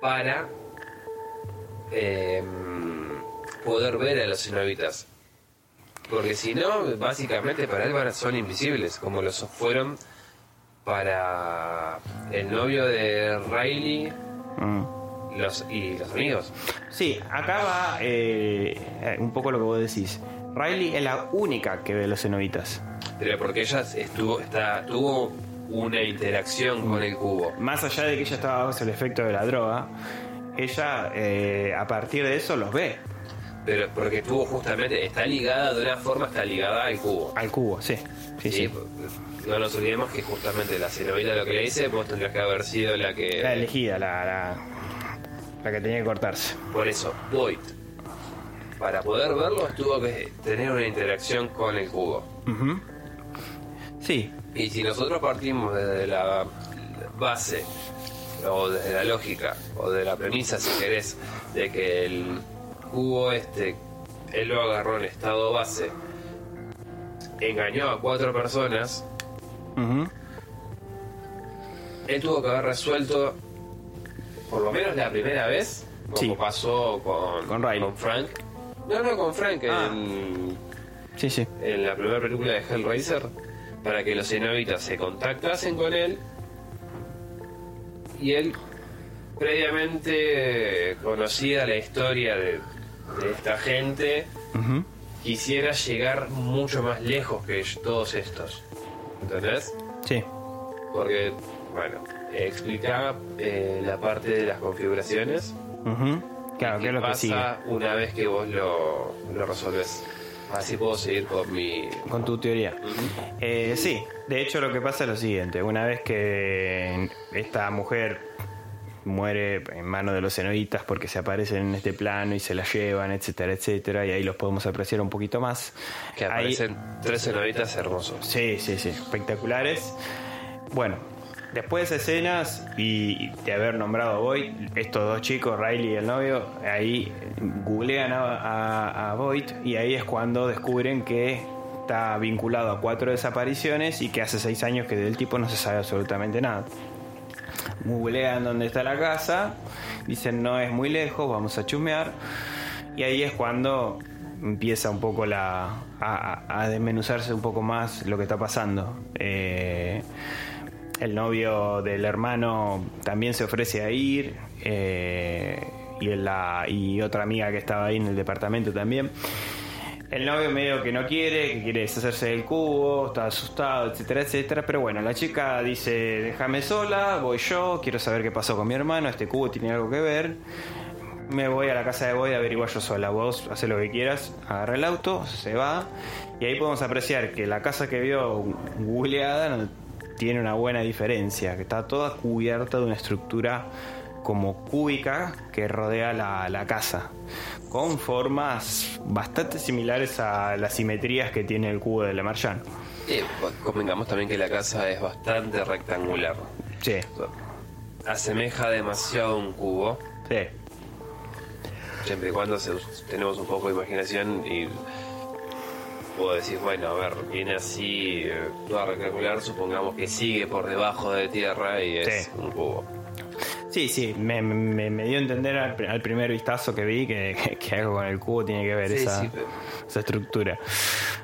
Speaker 1: para eh, poder ver a los cenobitas. Porque si no, básicamente para él van- son invisibles, como los fueron para el novio de Riley
Speaker 2: Mm.
Speaker 1: los, y los amigos.
Speaker 2: Sí, acá va eh, un poco lo que vos decís. Riley es la única que ve los cenobitas.
Speaker 1: Pero porque ella estuvo, está, tuvo una interacción con el cubo.
Speaker 2: Más allá de que ella estaba bajo el efecto de la droga, ella eh, a partir de eso los ve
Speaker 1: Pero porque estuvo justamente, está ligada de una forma, está ligada al cubo.
Speaker 2: al cubo, sí. Sí,
Speaker 1: Sí,
Speaker 2: sí.
Speaker 1: No nos olvidemos que justamente la cenovita lo que le dice, vos tendrías que haber sido la que...
Speaker 2: La elegida, la, la, la que tenía que cortarse.
Speaker 1: Por eso, Void, para poder verlo, tuvo que tener una interacción con el cubo.
Speaker 2: Ujú. Sí,
Speaker 1: Y si nosotros partimos desde la base, o desde la lógica, o de la premisa, si querés, de que el cubo este, él lo agarró en estado base, engañó a cuatro personas,
Speaker 2: ujú.
Speaker 1: él tuvo que haber resuelto, por lo menos la primera vez, como
Speaker 2: Sí.
Speaker 1: pasó con,
Speaker 2: Con Riley.
Speaker 1: Frank. No, no, con Frank
Speaker 2: Ah.
Speaker 1: en,
Speaker 2: sí, sí.
Speaker 1: en la primera película de Hellraiser, para que los cenobitas se contactasen con él y él previamente conocida la historia de, de esta gente, quisiera llegar mucho más lejos que todos estos. ¿Entendés?
Speaker 2: Sí.
Speaker 1: Porque, bueno, explicaba eh, la parte de las configuraciones.
Speaker 2: Claro,
Speaker 1: y
Speaker 2: que es lo que
Speaker 1: pasa
Speaker 2: sigue.
Speaker 1: una vez que vos lo, lo resolves. Así puedo seguir con mi...
Speaker 2: Con tu teoría. Eh, sí, de hecho lo que pasa es lo siguiente. Una vez que esta mujer muere en manos de los cenobitas porque se aparecen en este plano y se la llevan, etcétera, etcétera, y ahí los podemos apreciar un poquito más.
Speaker 1: Que
Speaker 2: Ahí-
Speaker 1: aparecen tres cenobitas hermosos.
Speaker 2: Sí, sí, sí, espectaculares. Bueno, después de escenas y de haber nombrado a Boyd, estos dos chicos, Riley y el novio, ahí googlean a, a, a Boyd y ahí es cuando descubren que está vinculado a cuatro desapariciones y que hace seis años que del tipo no se sabe absolutamente nada. Googlean dónde está la casa, dicen no es muy lejos, vamos a chusmear. Y ahí es cuando empieza un poco la a, a desmenuzarse un poco más lo que está pasando. Eh, el novio del hermano también se ofrece a ir. eh, y, la, y otra amiga que estaba ahí en el departamento también. El novio medio que no quiere, que quiere deshacerse del cubo, está asustado, etcétera, etcétera. Pero bueno, la chica dice, déjame sola, voy yo, quiero saber qué pasó con mi hermano, este cubo tiene algo que ver. Me voy a la casa de Boy a averiguar yo sola. Vos haces lo que quieras, agarra el auto, se va. Y ahí podemos apreciar que la casa que vio googleada tiene una buena diferencia, que está toda cubierta de una estructura como cúbica que rodea la, la casa, con formas bastante similares a las simetrías que tiene el cubo de Le Marchand.
Speaker 1: Y convengamos también que la casa es bastante rectangular.
Speaker 2: Sí,
Speaker 1: Asemeja demasiado a un cubo,
Speaker 2: sí.
Speaker 1: siempre y cuando se- tenemos un poco de imaginación y puedo decir, bueno, a ver, viene así, eh, toda rectangular, supongamos que sigue por debajo de tierra y es
Speaker 2: Sí.
Speaker 1: un cubo.
Speaker 2: Sí, sí, me, me- me dio a entender al, al primer vistazo que vi que, que- que algo con el cubo tiene que ver
Speaker 1: Sí,
Speaker 2: esa,
Speaker 1: sí,
Speaker 2: esa estructura.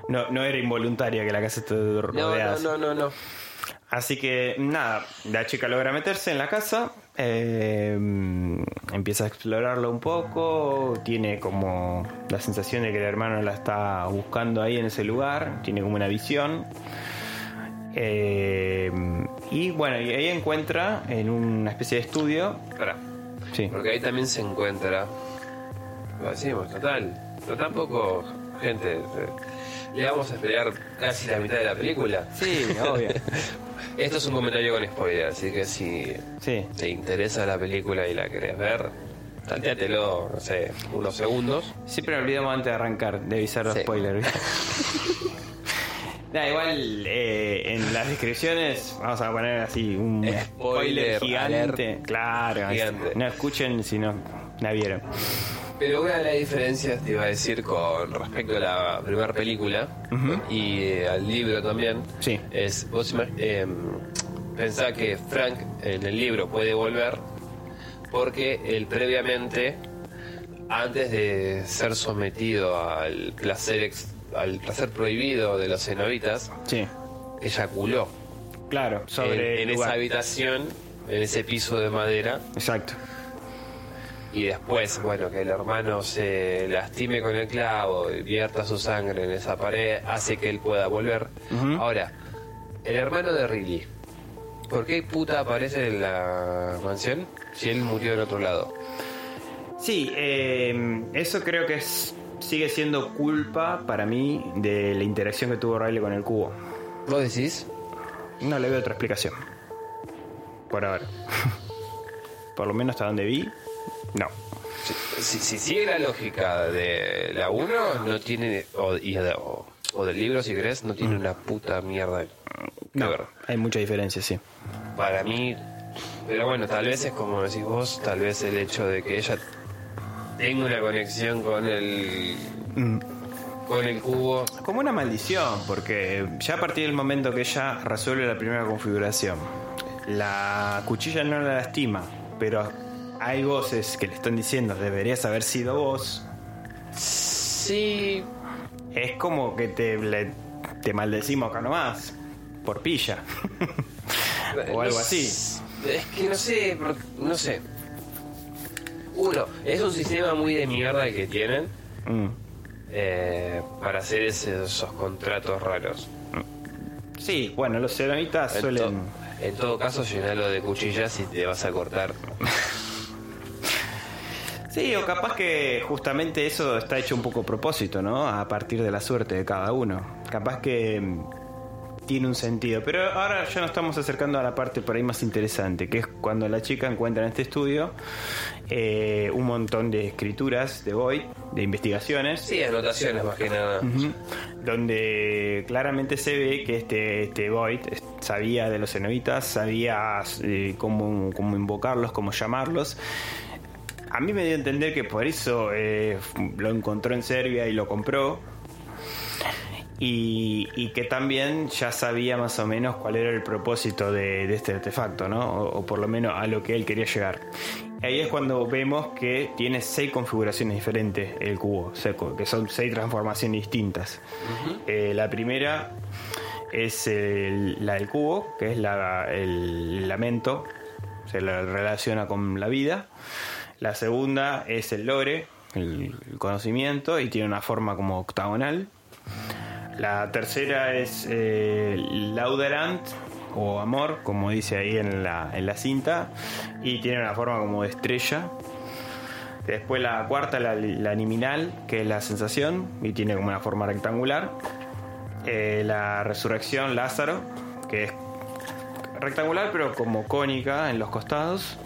Speaker 2: No, no era involuntaria que la casa esté
Speaker 1: No,
Speaker 2: rodeada.
Speaker 1: no, no, no, no.
Speaker 2: Así que nada, la chica logra meterse en la casa, eh, empieza a explorarlo un poco, tiene como la sensación de que el hermano la está buscando ahí en ese lugar, tiene como una visión. Eh, y bueno, y ahí encuentra en una especie de estudio.
Speaker 1: Espera,
Speaker 2: Sí,
Speaker 1: porque ahí también se encuentra, lo decimos, total, pero tampoco, gente, le vamos a esperar casi la mitad de la película.
Speaker 2: sí, obvio. *laughs*
Speaker 1: Esto es un comentario con spoiler, así que si
Speaker 2: Sí,
Speaker 1: te interesa la película y la querés ver, salteatelo, no sé, unos segundos.
Speaker 2: siempre olvidamos antes de arrancar de avisar los
Speaker 1: Sí.
Speaker 2: spoilers. *laughs* Da igual, eh, en las descripciones vamos a poner así un spoiler,
Speaker 1: Spoiler
Speaker 2: gigante.
Speaker 1: alert.
Speaker 2: Claro,
Speaker 1: Gigante.
Speaker 2: no escuchen si no la vieron.
Speaker 1: Pero una de las diferencias te iba a decir con respecto a la primera película y eh, al libro también,
Speaker 2: Sí.
Speaker 1: es vos eh, pensá que Frank en el libro puede volver porque él previamente, antes de ser sometido al placer ex- al placer prohibido de los cenobitas,
Speaker 2: Sí,
Speaker 1: eyaculó
Speaker 2: claro, sobre
Speaker 1: en, esa habitación, en ese piso de madera,
Speaker 2: Exacto.
Speaker 1: y después, bueno, que el hermano se lastime con el clavo y vierta su sangre en esa pared, hace que él pueda volver. Ahora, el hermano de Riley, ¿por qué puta aparece en la mansión si él murió en otro lado?
Speaker 2: Sí, eh, eso creo que es, sigue siendo culpa para mí de la interacción que tuvo Riley con el cubo.
Speaker 1: ¿Vos decís?
Speaker 2: No le veo otra explicación. Por ahora. *laughs* Por lo menos hasta donde vi, no.
Speaker 1: Si, si- si sigue la lógica de la 1, no tiene, o, y de- o- o del libro si querés, no tiene una puta mierda que
Speaker 2: No,
Speaker 1: ver.
Speaker 2: hay mucha diferencia, sí.
Speaker 1: Para mí, pero bueno, tal vez es como decís vos, tal vez el hecho de que ella tenga una conexión con el con el cubo.
Speaker 2: Como una maldición, porque ya a partir del momento que ella resuelve la primera configuración, la cuchilla no la lastima, pero hay voces que le están diciendo deberías haber sido vos.
Speaker 1: Sí,
Speaker 2: Es como que te, le- te maldecimos acá nomás, por pilla. *laughs* o algo así.
Speaker 1: Es que no sé, no sé. Uno, es un sistema muy de mierda que tienen
Speaker 2: Mm.
Speaker 1: eh, para hacer esos contratos raros.
Speaker 2: Sí, bueno, los ceramitas
Speaker 1: En,
Speaker 2: suelen...
Speaker 1: to- en todo caso, llenalo de cuchillas y te vas a cortar. *laughs*
Speaker 2: Sí, o capaz que justamente eso está hecho un poco a propósito, ¿no? A partir de la suerte de cada uno. Capaz que mm, tiene un sentido. Pero ahora ya nos estamos acercando a la parte por ahí más interesante, que es cuando la chica encuentra en este estudio eh, un montón de escrituras de Boyd, de investigaciones.
Speaker 1: Sí, anotaciones más que nada.
Speaker 2: Donde claramente se ve que este, este Boyd sabía de los cenobitas, sabía eh, cómo, cómo invocarlos, cómo llamarlos. A mí me dio a entender que por eso eh, lo encontró en Serbia y lo compró. Y, y que también ya sabía más o menos cuál era el propósito de, de este artefacto, ¿no? O, o por lo menos a lo que él quería llegar. Ahí es cuando vemos que tiene seis configuraciones diferentes el cubo seco, que son seis transformaciones distintas. Eh, la primera es el- la del cubo, que es la- el lamento, se la relaciona con la vida. La segunda es el lore, el, el conocimiento, y tiene una forma como octagonal. La tercera es eh, Lauderant o Amor, como dice ahí en la, en la cinta, y tiene una forma como de estrella. Después la cuarta, la, la liminal, que es la sensación, y tiene como una forma rectangular. Eh, la resurrección, Lázaro, que es rectangular pero como cónica en los costados.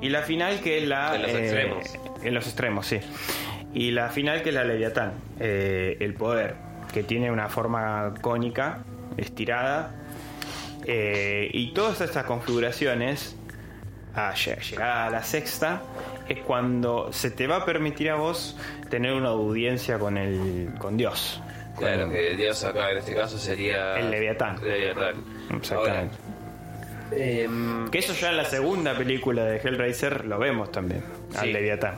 Speaker 2: Y la final, que es la...
Speaker 1: En los
Speaker 2: eh,
Speaker 1: extremos.
Speaker 2: En los extremos, sí. Y la final, que es la Leviatán, el poder, que tiene una forma cónica, estirada. Eh, y todas estas configuraciones, a lle- llegada a la sexta, es cuando se te va a permitir a vos tener una audiencia con el con Dios. Con-
Speaker 1: Claro, que Dios acá en este caso sería.
Speaker 2: El Leviatán.
Speaker 1: Leviatán.
Speaker 2: Exactamente.
Speaker 1: Ahora, em,
Speaker 2: Que eso ya en la segunda película de Hellraiser lo vemos también, al
Speaker 1: Sí.
Speaker 2: Leviatán.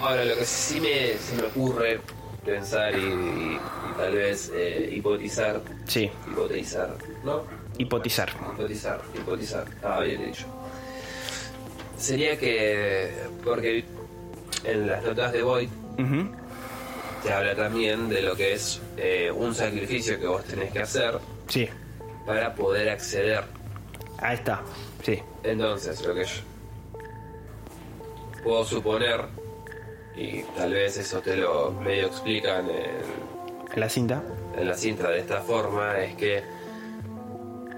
Speaker 1: Ahora, lo que sí me, se me ocurre pensar y, y- y tal vez eh, hipotizar,
Speaker 2: Sí,
Speaker 1: hipotizar, ¿no?
Speaker 2: hipotizar.
Speaker 1: Hipotizar, hipotizar, estaba bien dicho. Sería que, porque en las notas de Void
Speaker 2: Ujú.
Speaker 1: te habla también de lo que es eh, un sacrificio que vos tenés que hacer
Speaker 2: Sí,
Speaker 1: para poder acceder.
Speaker 2: ahí está. Sí,
Speaker 1: Entonces, lo que yo puedo suponer, y tal vez eso te lo medio explican en,
Speaker 2: en la cinta.
Speaker 1: en la cinta de esta forma, es que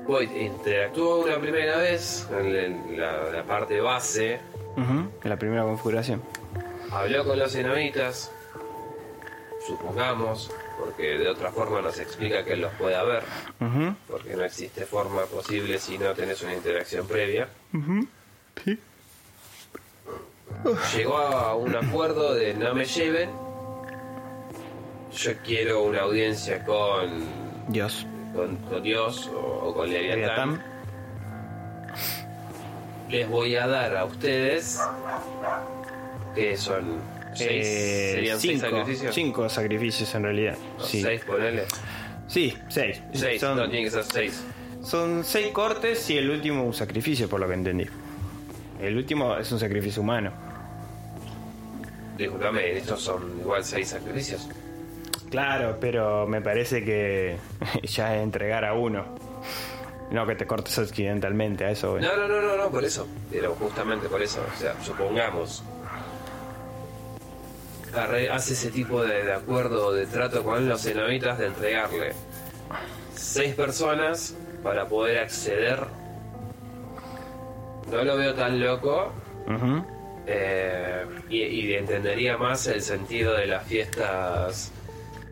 Speaker 1: Void interactuó una primera vez en la, la parte base,
Speaker 2: En la primera configuración.
Speaker 1: habló con los cenobitas, supongamos, porque de otra forma nos explica que él los pueda ver, porque no existe forma posible si no tenés una interacción previa.
Speaker 2: ujú. Sí.
Speaker 1: Llegó a un acuerdo de no me lleven. Yo quiero una audiencia con,
Speaker 2: Dios.
Speaker 1: con, con Dios o, o con Leviatán. Les voy a dar a ustedes que son seis,
Speaker 2: Eh,
Speaker 1: serían seis
Speaker 2: cinco,
Speaker 1: sacrificios.
Speaker 2: cinco sacrificios en realidad.
Speaker 1: No,
Speaker 2: Sí,
Speaker 1: Seis, ponele.
Speaker 2: sí seis.
Speaker 1: Seis,
Speaker 2: Son,
Speaker 1: no, tienen que ser seis.
Speaker 2: son seis cortes y el último un sacrificio, por lo que entendí. El último es un sacrificio humano.
Speaker 1: Disculpame, estos son igual seis sacrificios.
Speaker 2: Claro, pero me parece que *laughs* ya es entregar a uno. No que te cortes accidentalmente, a eso.
Speaker 1: No, no, no, no, no, por eso. Pero justamente por eso. O sea, supongamos. Hace ese tipo de, de acuerdo, de trato con los cenobitas de entregarle seis personas para poder acceder. No lo veo tan loco
Speaker 2: Ujú.
Speaker 1: Eh, y, y entendería más el sentido de las fiestas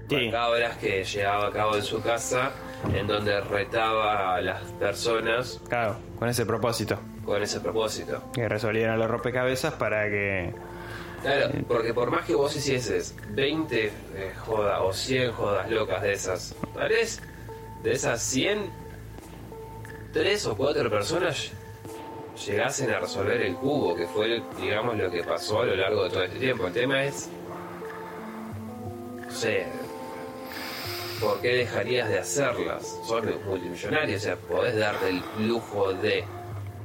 Speaker 2: Sí.
Speaker 1: macabras que llevaba a cabo en su casa, en donde retaba a las personas
Speaker 2: Claro, con ese propósito.
Speaker 1: con ese propósito.
Speaker 2: Que resolvieran los rompecabezas para que.
Speaker 1: Claro, porque por más que vos hicieses 20 eh, jodas o 100 jodas locas de esas, tal vez de esas 100, 3 o 4 personas llegasen a resolver el cubo, que fue, digamos, lo que pasó a lo largo de todo este tiempo. El tema es, no sé, ¿por qué dejarías de hacerlas? Son multimillonarios, o sea, podés darte el lujo de...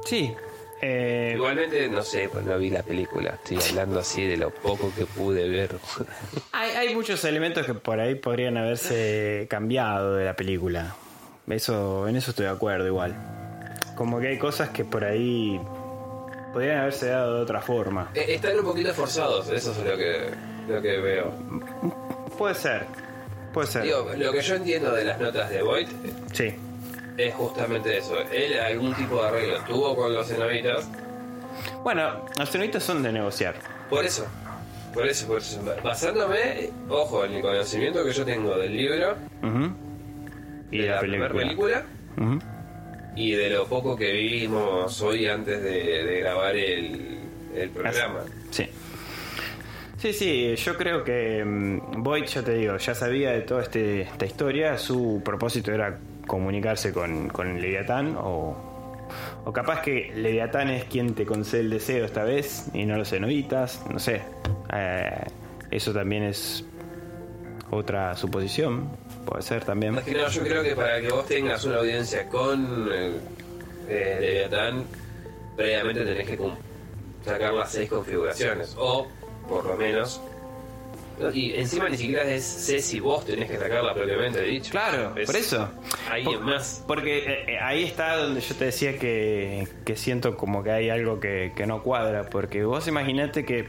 Speaker 2: Sí. eh,
Speaker 1: Igualmente, no sé, pues no vi la película, estoy hablando así de lo poco que pude ver. *laughs*
Speaker 2: hay, hay muchos elementos que por ahí podrían haberse cambiado de la película. Eso, en eso estoy de acuerdo igual. Como que hay cosas que por ahí podrían haberse dado de otra forma.
Speaker 1: Eh, Están un poquito forzados, eso es lo que, lo que veo.
Speaker 2: Puede ser. Puede ser.
Speaker 1: Digo, lo que yo entiendo de las notas de Void
Speaker 2: Sí.
Speaker 1: es justamente eso. Él algún tipo de arreglo tuvo con los cenobitas,
Speaker 2: Bueno, los cenobitas son de negociar.
Speaker 1: por eso. Por eso, por eso. Basándome, ojo, en el conocimiento que yo tengo del libro, y de la, primera película. Y de lo poco que vivimos hoy antes de, grabar el, el programa.
Speaker 2: Sí. Sí, sí, yo creo que mm, Boyd, ya te digo, ya sabía de toda este, esta historia. Su propósito era comunicarse con, con Leviatán o, o capaz que Leviatán es quien te concede el deseo esta vez y no los cenobitas, no sé. Eh, eso también es otra suposición, puede ser también.
Speaker 1: Más que nada, yo creo que para que vos tengas una audiencia con eh, eh, Leviatán, previamente tenés que sacar las seis configuraciones. O, por lo menos. Y encima ni siquiera es, sé si vos tenés que sacarla propiamente dicho.
Speaker 2: Claro,
Speaker 1: Es
Speaker 2: por eso.
Speaker 1: Alguien
Speaker 2: Por-
Speaker 1: más.
Speaker 2: Porque eh, eh, ahí está donde yo te decía que, que siento como que hay algo que, que no cuadra. Porque vos imaginate que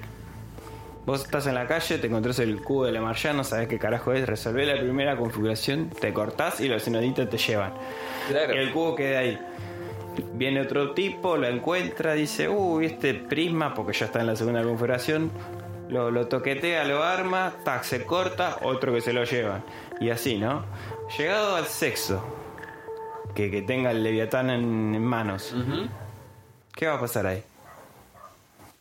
Speaker 2: vos estás en la calle, te encontrás el cubo de la Martian, no sabés qué carajo es, resolvés la primera configuración, te cortás y los senoditos te llevan.
Speaker 1: Claro.
Speaker 2: Y el cubo queda ahí. Viene otro tipo, lo encuentra, dice, uy, este prisma, porque ya está en la segunda configuración, lo, lo toquetea, lo arma, tac, se corta, otro que se lo lleva. Y así, ¿no? Llegado al sexo, que, que tenga el leviatán en, en manos. ¿qué va a pasar ahí?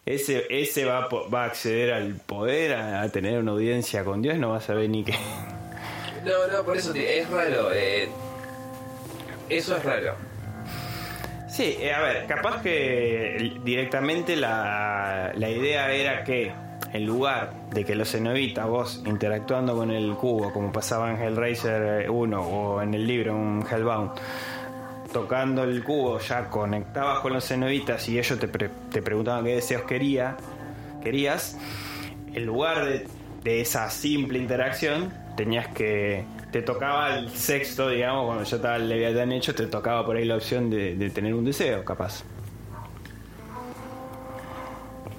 Speaker 2: Ese, ese va, va a acceder al poder, a, a tener una audiencia con Dios, no va a saber ni qué. *laughs*
Speaker 1: No, no, por eso es raro. eh, eso es raro.
Speaker 2: Sí, eh, a ver, capaz que directamente la, la idea era que en lugar de que los cenobitas, vos interactuando con el cubo, como pasaba en Hellraiser 1 o en el libro, en Hellbound, tocando el cubo ya conectabas con los cenobitas y ellos te, pre- te preguntaban qué deseos quería, querías, en lugar de, de esa simple interacción, tenías que. Te tocaba el sexto, digamos, cuando ya estaba el Leviatán hecho, te tocaba por ahí la opción de, de tener un deseo, capaz.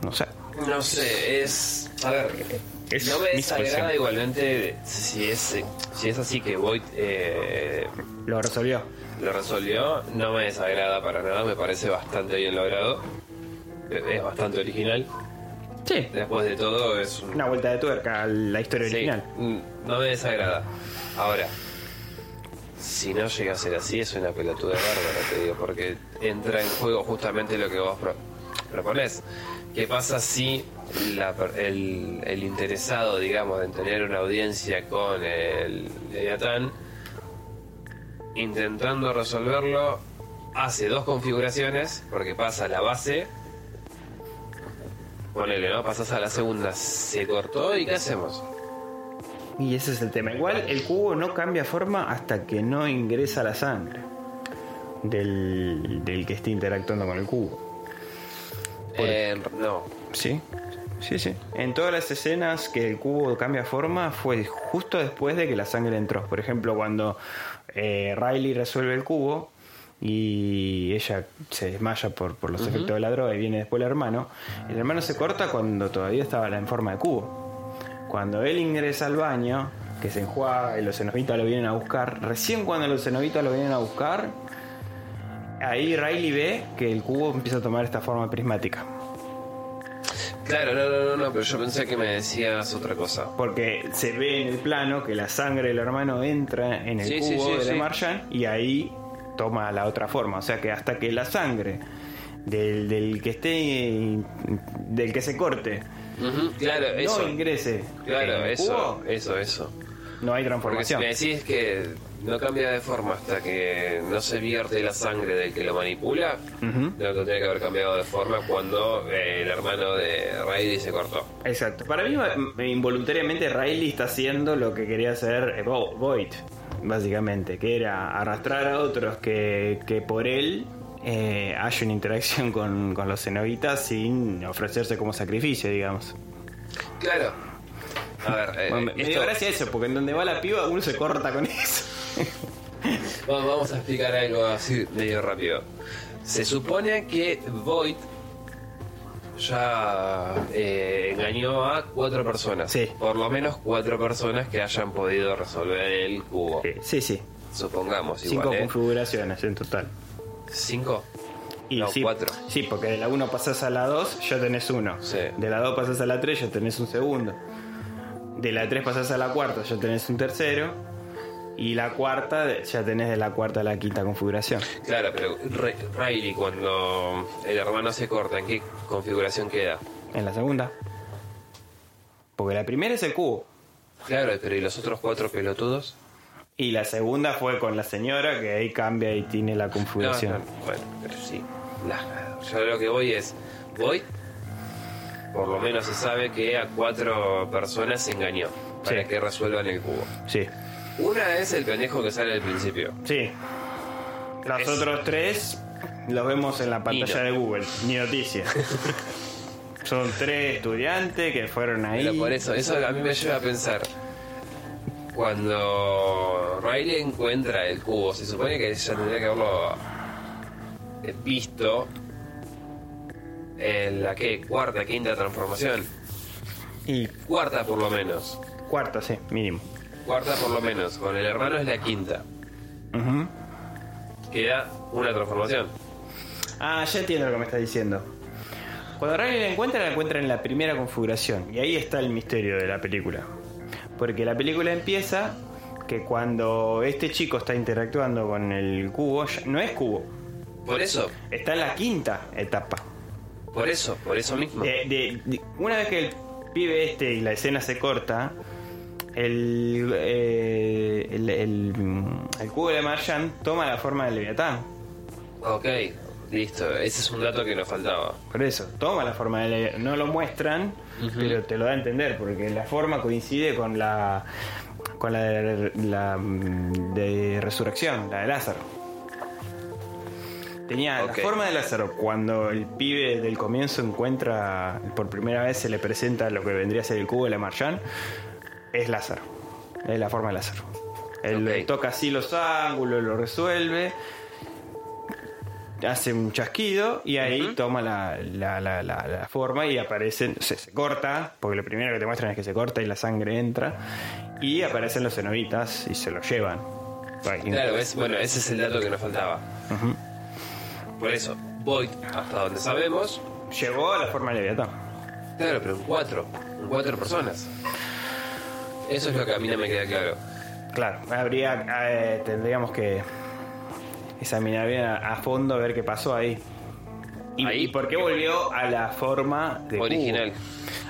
Speaker 2: No sé.
Speaker 1: No sé, es. A ver.
Speaker 2: Es
Speaker 1: no me desagrada igualmente si es, si es así que Void eh,
Speaker 2: Lo resolvió.
Speaker 1: Lo resolvió. No me desagrada para nada, me parece bastante bien logrado. Es bastante original.
Speaker 2: Sí.
Speaker 1: Después de todo, es un.
Speaker 2: Una vuelta de tuerca a la historia
Speaker 1: Sí,
Speaker 2: original.
Speaker 1: no me desagrada. Ahora, si no llega a ser así, es una pelotuda bárbara, te digo, porque entra en juego justamente lo que vos pro- proponés. ¿Qué pasa si la per- el, el interesado, digamos, en tener una audiencia con el Leviatán, intentando resolverlo, hace dos configuraciones, porque pasa la base, ponele, ¿no? Pasas a la segunda, se cortó y ¿qué hacemos?
Speaker 2: Y ese es el tema. Igual el cubo no cambia forma hasta que no ingresa la sangre del, del que esté interactuando con el cubo.
Speaker 1: Eh, no.
Speaker 2: Sí, sí, sí. En todas las escenas que el cubo cambia forma fue justo después de que la sangre entró. Por ejemplo, cuando eh, Riley resuelve el cubo y ella se desmaya por, por los efectos de la droga y viene después el hermano, el hermano se corta cuando todavía estaba en forma de cubo. Cuando él ingresa al baño, que se enjuaga y los cenobitas lo vienen a buscar, recién cuando los cenobitas lo vienen a buscar, ahí Riley ve que el cubo empieza a tomar esta forma prismática.
Speaker 1: Claro, no, no, no, no, pero yo pensé que me decías otra cosa.
Speaker 2: Porque se ve en el plano que la sangre del hermano entra en el
Speaker 1: Sí,
Speaker 2: cubo
Speaker 1: sí,
Speaker 2: de. Martian y ahí toma la otra forma. O sea que hasta que la sangre del, del que esté del que se corte
Speaker 1: Claro, eso.
Speaker 2: no ingrese
Speaker 1: Claro, eso,
Speaker 2: cubo,
Speaker 1: eso, eso.
Speaker 2: no hay
Speaker 1: Porque si
Speaker 2: transformación.
Speaker 1: me decís que no cambia de forma hasta que no se vierte la sangre del que lo manipula,
Speaker 2: Ujú.
Speaker 1: no tendría que haber cambiado de forma cuando eh, el hermano de Riley se cortó.
Speaker 2: Exacto. Para mí, involuntariamente, Riley está haciendo lo que quería hacer eh, Void, básicamente, que era arrastrar a otros que, que por él eh, haya una interacción con, con los cenobitas sin ofrecerse como sacrificio, digamos.
Speaker 1: Claro. A ver, eh,
Speaker 2: Bueno, me me dio
Speaker 1: esto-
Speaker 2: gracia eso, porque en donde va la piba uno se corta con eso. *laughs*
Speaker 1: Vamos vamos a explicar algo así medio rápido. Se supone que Void ya eh, engañó a cuatro personas.
Speaker 2: Sí.
Speaker 1: Por lo menos cuatro personas que hayan podido resolver el cubo.
Speaker 2: Sí, sí.
Speaker 1: Supongamos
Speaker 2: Cinco
Speaker 1: igual, ¿eh?
Speaker 2: configuraciones en total.
Speaker 1: ¿Cinco?
Speaker 2: Y
Speaker 1: no,
Speaker 2: sí,
Speaker 1: cuatro.
Speaker 2: Sí, porque de la 1 pasás a la 2, ya tenés uno.
Speaker 1: Sí.
Speaker 2: De la 2 pasás a la 3, ya tenés un segundo. De la 3 pasás a la cuarta, ya tenés un tercero. Y la cuarta, ya tenés de la cuarta a la quinta configuración.
Speaker 1: Claro, pero Re- Riley cuando el hermano se corta, ¿en qué configuración queda?
Speaker 2: En la segunda. Porque la primera es el cubo.
Speaker 1: Claro, pero ¿y los otros cuatro pelotudos?
Speaker 2: Y la segunda fue con la señora, que ahí cambia y tiene la
Speaker 1: No,
Speaker 2: configuración.
Speaker 1: no, bueno, pero sí. Yo lo que voy es, voy, por lo menos se sabe que a cuatro personas se engañó para
Speaker 2: Sí.
Speaker 1: que resuelvan el cubo.
Speaker 2: Sí,
Speaker 1: Una es el pendejo que sale al principio.
Speaker 2: sí. Los
Speaker 1: Es-
Speaker 2: otros tres los vemos en la pantalla de Google, ni noticia. *laughs* Son tres estudiantes que fueron ahí.
Speaker 1: Pero por eso, eso a mí me lleva a pensar. Cuando Riley encuentra el cubo, se supone que ella tendría que haberlo eh, visto en la que cuarta, quinta transformación.
Speaker 2: Y
Speaker 1: Cuarta por lo menos.
Speaker 2: cuarta, sí, mínimo.
Speaker 1: Cuarta por lo menos. Con el hermano es la quinta.
Speaker 2: Ujú.
Speaker 1: Queda una transformación.
Speaker 2: Ah, ya entiendo lo que me estás diciendo. Cuando Riley la encuentra, la encuentra en la primera configuración. Y ahí está el misterio de la película. Porque la película empieza que cuando este chico está interactuando con el cubo, ya- no es cubo,
Speaker 1: Por eso,
Speaker 2: está en la quinta etapa.
Speaker 1: por eso, por eso mismo.
Speaker 2: De- de- de- una vez que el pibe este y la escena se corta, el, eh, el, el- el cubo de Martian toma la forma del Leviatán.
Speaker 1: Ok, listo. Ese es un dato que nos faltaba.
Speaker 2: Por eso, toma la forma de no lo muestran, pero te lo da a entender, porque la forma coincide con la con la de, la, de resurrección, la de Lázaro. Tenía la forma de Lázaro. Cuando el pibe del comienzo encuentra, por primera vez se le presenta lo que vendría a ser el cubo de la Marchán, es Lázaro. Es la forma de Lázaro. Él toca así los ángulos, lo resuelve, hace un chasquido y ahí toma la, la- la- la- forma y aparecen, se, se corta, porque lo primero que te muestran es que se corta y la sangre entra, y aparecen los cenobitas y se lo llevan.
Speaker 1: Claro, es, bueno, ese es el dato que nos faltaba.
Speaker 2: Ujú.
Speaker 1: Por eso, Void, hasta donde sabemos,
Speaker 2: Llegó a la forma de Leviatán.
Speaker 1: claro, pero en cuatro, en cuatro personas. Eso es lo que a mí no me queda claro.
Speaker 2: Claro, habría, eh, tendríamos que examinar bien a, a fondo a ver qué pasó ahí. Y,
Speaker 1: Ahí,
Speaker 2: y por qué volvió a la forma de.
Speaker 1: Original.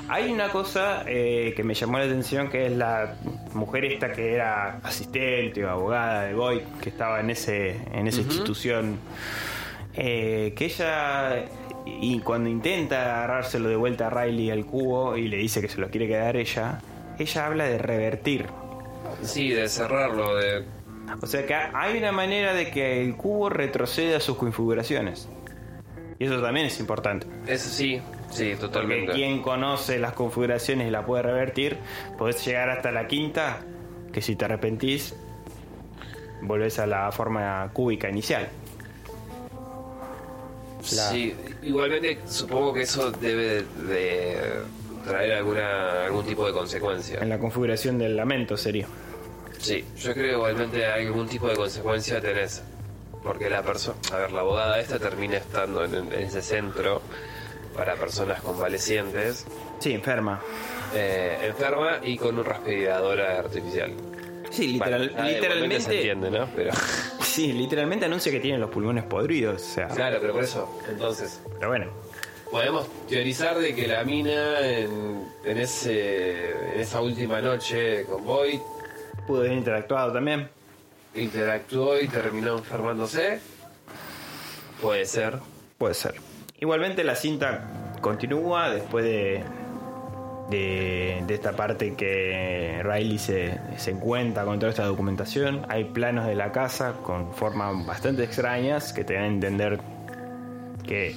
Speaker 2: Hay una cosa eh, que me llamó la atención que es la mujer esta que era asistente o abogada de Boyd, que estaba en ese en esa institución. eh, que ella y cuando intenta agarrárselo de vuelta a Riley al cubo y le dice que se lo quiere quedar ella, ella habla de revertir.
Speaker 1: Sí, de cerrarlo, de...
Speaker 2: O sea que hay una manera de que el cubo retroceda a sus configuraciones. Y eso también es importante.
Speaker 1: Eso sí, sí,
Speaker 2: Porque
Speaker 1: totalmente.
Speaker 2: quien conoce las configuraciones y la puede revertir, podés llegar hasta la quinta, que si te arrepentís, volvés a la forma cúbica inicial. la-
Speaker 1: Sí, igualmente supongo que eso debe de, de traer alguna algún tipo de consecuencia.
Speaker 2: En la configuración del lamento sería.
Speaker 1: Sí, yo creo que igualmente algún tipo de consecuencia tenés. Porque la persona, a ver, la abogada esta termina estando en, en ese centro para personas convalecientes,
Speaker 2: Sí, enferma.
Speaker 1: eh, enferma y con un respiradora artificial.
Speaker 2: Sí, literal-
Speaker 1: Bueno, ah, igualmente se
Speaker 2: literalmente.
Speaker 1: entiende, ¿no? Pero, *laughs*
Speaker 2: Sí, literalmente anuncia que tiene los pulmones podridos. O sea,
Speaker 1: claro, pero por eso, entonces,
Speaker 2: pero bueno.
Speaker 1: Podemos teorizar de que la mina en, en, ese, en esa última noche con Boyd
Speaker 2: Pudo haber interactuado también.
Speaker 1: interactuó y terminó enfermándose. Puede ser.
Speaker 2: Puede ser. Igualmente la cinta continúa después de, de, de esta parte que Riley se, se encuentra con toda esta documentación. Hay planos de la casa con formas bastante extrañas que te dan a entender que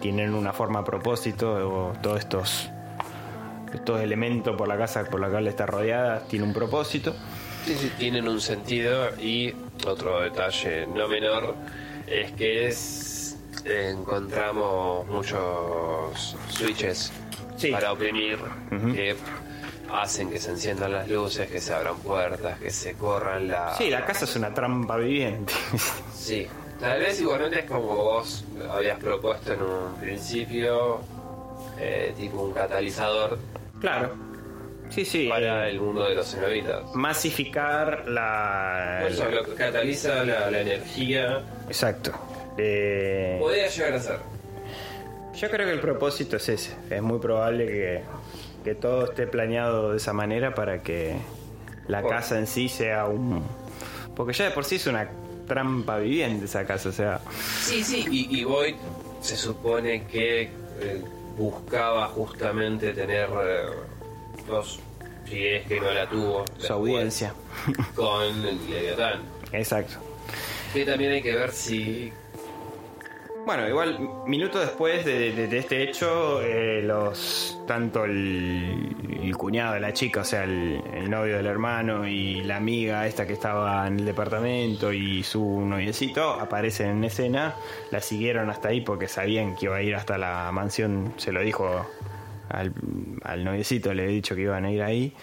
Speaker 2: tienen una forma a propósito o todos estos, estos elementos por la casa por la cual está rodeada tiene un propósito.
Speaker 1: Sí, sí, tienen un sentido y otro detalle no menor es que es, encontramos muchos switches
Speaker 2: Sí.
Speaker 1: para oprimir que hacen que se enciendan las luces, que se abran puertas, que se corran la...
Speaker 2: Sí, la casa es una trampa viviente.
Speaker 1: Sí, tal vez igualmente es como vos habías propuesto en un principio, eh, tipo un catalizador
Speaker 2: claro. Sí, sí.
Speaker 1: para
Speaker 2: eh,
Speaker 1: el mundo de los cenobitas.
Speaker 2: masificar la...
Speaker 1: Por eso, lo que cataliza la, la energía.
Speaker 2: Exacto. Eh,
Speaker 1: Podría llegar a ser.
Speaker 2: yo creo que el propósito es ese. Es muy probable que que todo esté planeado de esa manera para que la
Speaker 1: Bueno.
Speaker 2: casa en sí sea un... Porque ya de por sí es una trampa viviente esa casa, o sea...
Speaker 1: Sí, sí. Y, y Boyd se supone que eh, buscaba justamente tener eh, dos, si es que no la tuvo,
Speaker 2: Su audiencia.
Speaker 1: con Leviatán.
Speaker 2: Exacto.
Speaker 1: Que también hay que ver si
Speaker 2: Bueno, igual, minutos después de, este hecho, eh, los tanto el, cuñado de la chica, o sea, el, novio del hermano y la amiga esta que estaba en el departamento y su noviecito aparecen en escena. La siguieron hasta ahí porque sabían que iba a ir hasta la mansión, se lo dijo al, al noviecito, le he dicho que iban a ir ahí.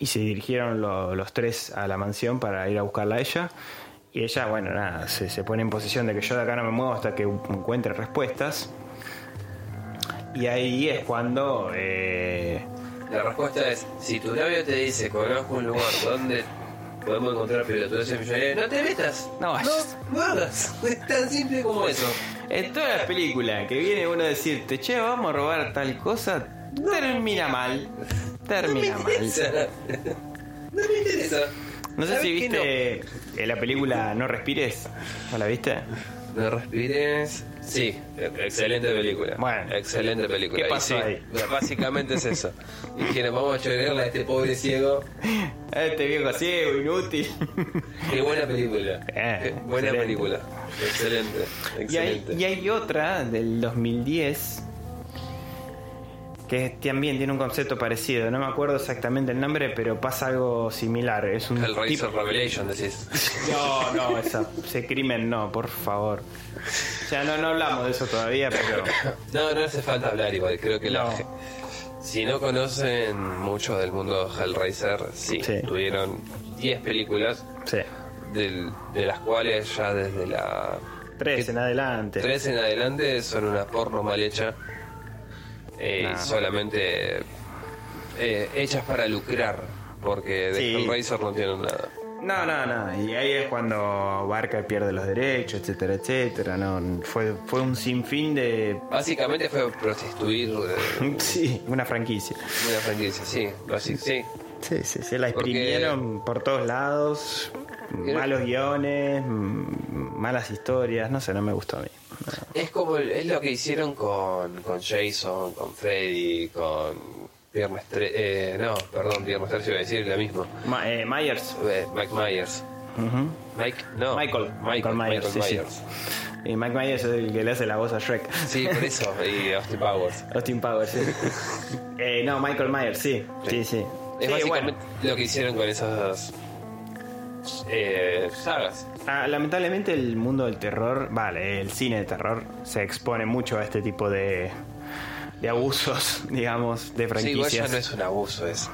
Speaker 2: Y se dirigieron lo- los tres a la mansión para ir a buscarla a ella. Y ella, bueno, nada, se, se pone en posición de que yo de acá no me muevo hasta que encuentre respuestas. Y ahí es cuando... eh,
Speaker 1: La respuesta es, si tu novio te dice, conozco un lugar donde podemos encontrar pelotudeces millonarias, no te metas.
Speaker 2: No vayas.
Speaker 1: No, no hagas. Es tan simple como eso.
Speaker 2: en todas las películas que viene uno a decirte, che, vamos a robar tal cosa, termina mal. Termina
Speaker 1: no me
Speaker 2: mal.
Speaker 1: No me interesa.
Speaker 2: No sé
Speaker 1: ¿Sabes
Speaker 2: si viste la película No Respires. ¿No la viste?
Speaker 1: No, respires. Sí, excelente película.
Speaker 2: Bueno.
Speaker 1: excelente película.
Speaker 2: ¿Qué pasó
Speaker 1: sí,
Speaker 2: ahí? *laughs*
Speaker 1: Básicamente es eso. Dijeron, vamos a chorearle a este pobre ciego. *laughs*
Speaker 2: Este viejo ciego, inútil. *laughs*
Speaker 1: Qué buena película.
Speaker 2: Eh,
Speaker 1: Qué buena
Speaker 2: excelente.
Speaker 1: película. Excelente.
Speaker 2: Y hay,
Speaker 1: Excelente.
Speaker 2: y hay otra del 2010 que también tiene un concepto parecido. No me acuerdo exactamente el nombre, pero pasa algo similar. Es un
Speaker 1: Hellraiser
Speaker 2: tipo...
Speaker 1: Revelation, decís.
Speaker 2: No, no, esa, ese crimen no, por favor. Ya no, no hablamos de eso todavía, pero...
Speaker 1: No, no hace falta hablar igual. Creo que la
Speaker 2: No.
Speaker 1: ge- Si no conocen mucho del mundo Hellraiser, sí,
Speaker 2: Sí.
Speaker 1: tuvieron 10 películas,
Speaker 2: Sí.
Speaker 1: del- de las cuales ya desde la
Speaker 2: Tres en adelante.
Speaker 1: 3 en adelante son una porno mal hecha. Eh,
Speaker 2: Nah.
Speaker 1: Solamente eh, hechas para lucrar, porque de
Speaker 2: Sí.
Speaker 1: Hellraiser no tienen nada.
Speaker 2: No, no, no. Y ahí es cuando Barca pierde los derechos, etcétera, etcétera. No, fue, fue un sinfín de...
Speaker 1: Básicamente fue prostituir eh, *laughs*
Speaker 2: Sí, una franquicia.
Speaker 1: una franquicia, sí, basi- sí.
Speaker 2: Sí, sí, se la
Speaker 1: Porque-
Speaker 2: exprimieron por todos lados. Malos guiones, mm, malas historias. No sé, no me gustó a mí.
Speaker 1: Es como el- es lo que hicieron con, con Jason, con Freddy, con Viernes 3, eh, no, perdón, Viernes 3 iba a decir lo mismo.
Speaker 2: Ma- eh, Myers.
Speaker 1: Eh, Mike Myers. Mike, no.
Speaker 2: Michael. Michael Myers, sí, sí. Y Mike Myers es el que le hace la voz a Shrek.
Speaker 1: Sí, por eso, y Austin Powers. *laughs*
Speaker 2: Austin Powers, sí. *laughs* Eh, no, Michael Myers, sí. Sí, sí.
Speaker 1: Es
Speaker 2: Sí,
Speaker 1: básicamente
Speaker 2: bueno.
Speaker 1: lo que hicieron con esas eh, sagas.
Speaker 2: Ah, lamentablemente el mundo del terror, vale, el cine de terror se expone mucho a este tipo de, de abusos, *laughs* digamos, de
Speaker 1: Sí, igual ya
Speaker 2: franquicias.
Speaker 1: no es un abuso, es.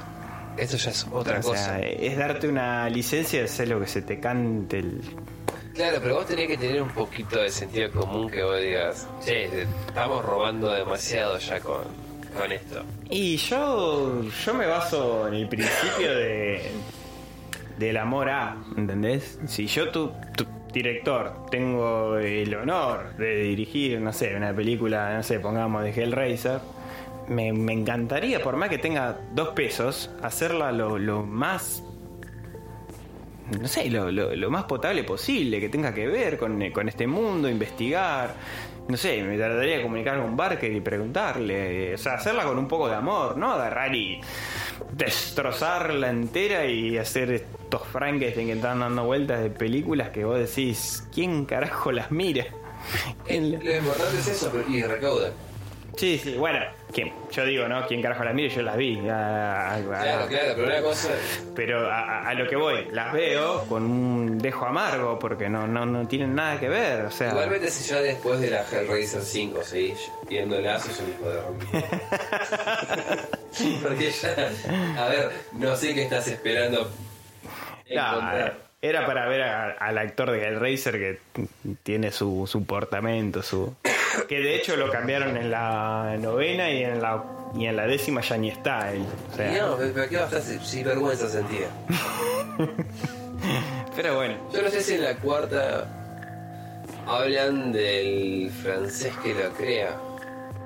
Speaker 1: Esto ya es otra
Speaker 2: o
Speaker 1: cosa.
Speaker 2: sea, es darte una licencia de hacer lo que se te cante el...
Speaker 1: Claro, pero vos tenés que tener un poquito de sentido común que vos digas, che, estamos robando demasiado ya con, con esto.
Speaker 2: Y yo, yo me baso en el principio de del amor a, ¿entendés? Si yo, tu, director, tengo el honor de dirigir, no sé, una película, no sé, pongamos de Hellraiser, me, me encantaría, por más que tenga dos pesos, hacerla lo, más no sé, lo, lo- más potable posible, que tenga que ver con, con este mundo, investigar. No sé, me trataría de comunicar con Barker y preguntarle. O sea, hacerla con un poco de amor, ¿no? Agarrar y destrozarla entera y hacer estos Frankenstein que están dando vueltas de películas que vos decís, ¿quién carajo las mira? ¿Quién la-
Speaker 1: Lo importante es eso, pero- y recaudan.
Speaker 2: Sí, sí, bueno, ¿quién? yo digo, ¿no? ¿Quién carajo las mira? Yo las vi. a- a- a-
Speaker 1: Claro, claro, pero una cosa.
Speaker 2: Pero a, lo que voy, las veo con un dejo amargo porque no, no, no tienen nada que ver. O sea,
Speaker 1: Igualmente, si ya después de la Hellraiser 5 seguís viéndola, sos un hijo de remil. Porque ya. A ver, no sé qué estás esperando.
Speaker 2: no, era para ver a- al actor de Hellraiser que tiene su, su portamento, su. Que de hecho lo cambiaron en la novena y en la y en la décima ya ni está él. O sea,
Speaker 1: No, pero qué bastante sin vergüenza sentía. *laughs*
Speaker 2: pero bueno,
Speaker 1: Yo no sé si en la cuarta hablan del francés que lo crea.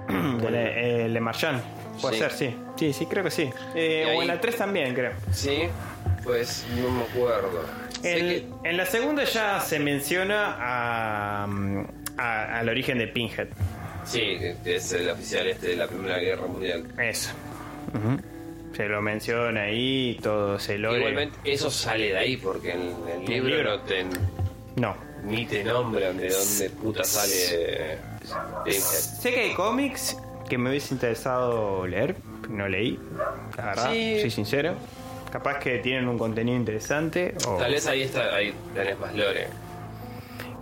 Speaker 1: *clears throat*
Speaker 2: de Le, eh, Le Marchand. Puede
Speaker 1: Sí.
Speaker 2: ser, sí. Sí, sí, creo que sí. Eh, O en la 3 también, creo.
Speaker 1: Sí, pues no me acuerdo.
Speaker 2: En,
Speaker 1: que-
Speaker 2: en la segunda ya se menciona a, mm, a- al origen de Pinhead.
Speaker 1: sí, que es el oficial este de la Primera Guerra Mundial.
Speaker 2: Eso. Se lo menciona ahí, todo se lo
Speaker 1: Igualmente, eso sale de ahí, porque en el libro,
Speaker 2: libro?
Speaker 1: no te,
Speaker 2: No.
Speaker 1: ni te nombran de dónde puta sale Pinhead.
Speaker 2: Sé que hay cómics que me hubiese interesado leer, no leí, la verdad,
Speaker 1: Sí.
Speaker 2: soy sincero. Capaz que tienen un contenido interesante o
Speaker 1: Tal vez ahí está, ahí tenés más lore.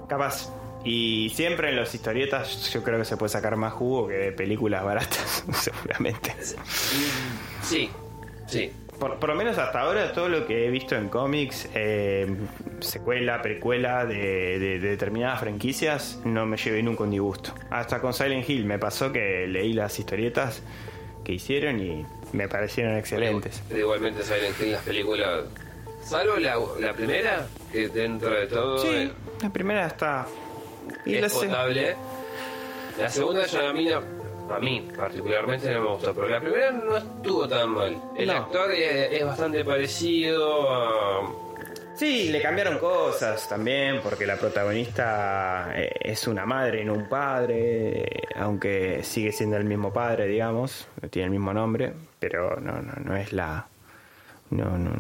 Speaker 2: capaz. Y siempre en las historietas yo creo que se puede sacar más jugo que de películas baratas, *laughs* seguramente.
Speaker 1: Sí, sí.
Speaker 2: Por, por lo menos hasta ahora todo lo que he visto en cómics, eh, secuela, precuela de, de- de determinadas franquicias, no me llevé nunca un disgusto. Hasta con Silent Hill me pasó que leí las historietas que hicieron y me parecieron excelentes.
Speaker 1: Igualmente Silent Hill las películas. Salvo la, la primera, que dentro de todo
Speaker 2: Sí,
Speaker 1: eh,
Speaker 2: la primera está... Y la
Speaker 1: es potable. La segunda ya a mí, no- a mí particularmente no me gustó, pero la primera no estuvo tan mal. El
Speaker 2: No.
Speaker 1: actor es, es bastante parecido a...
Speaker 2: Sí, le cambiaron cosas también, porque la protagonista eh, es una madre y no un padre, eh, aunque sigue siendo el mismo padre, digamos, tiene el mismo nombre, pero no, no, no es la... No, no,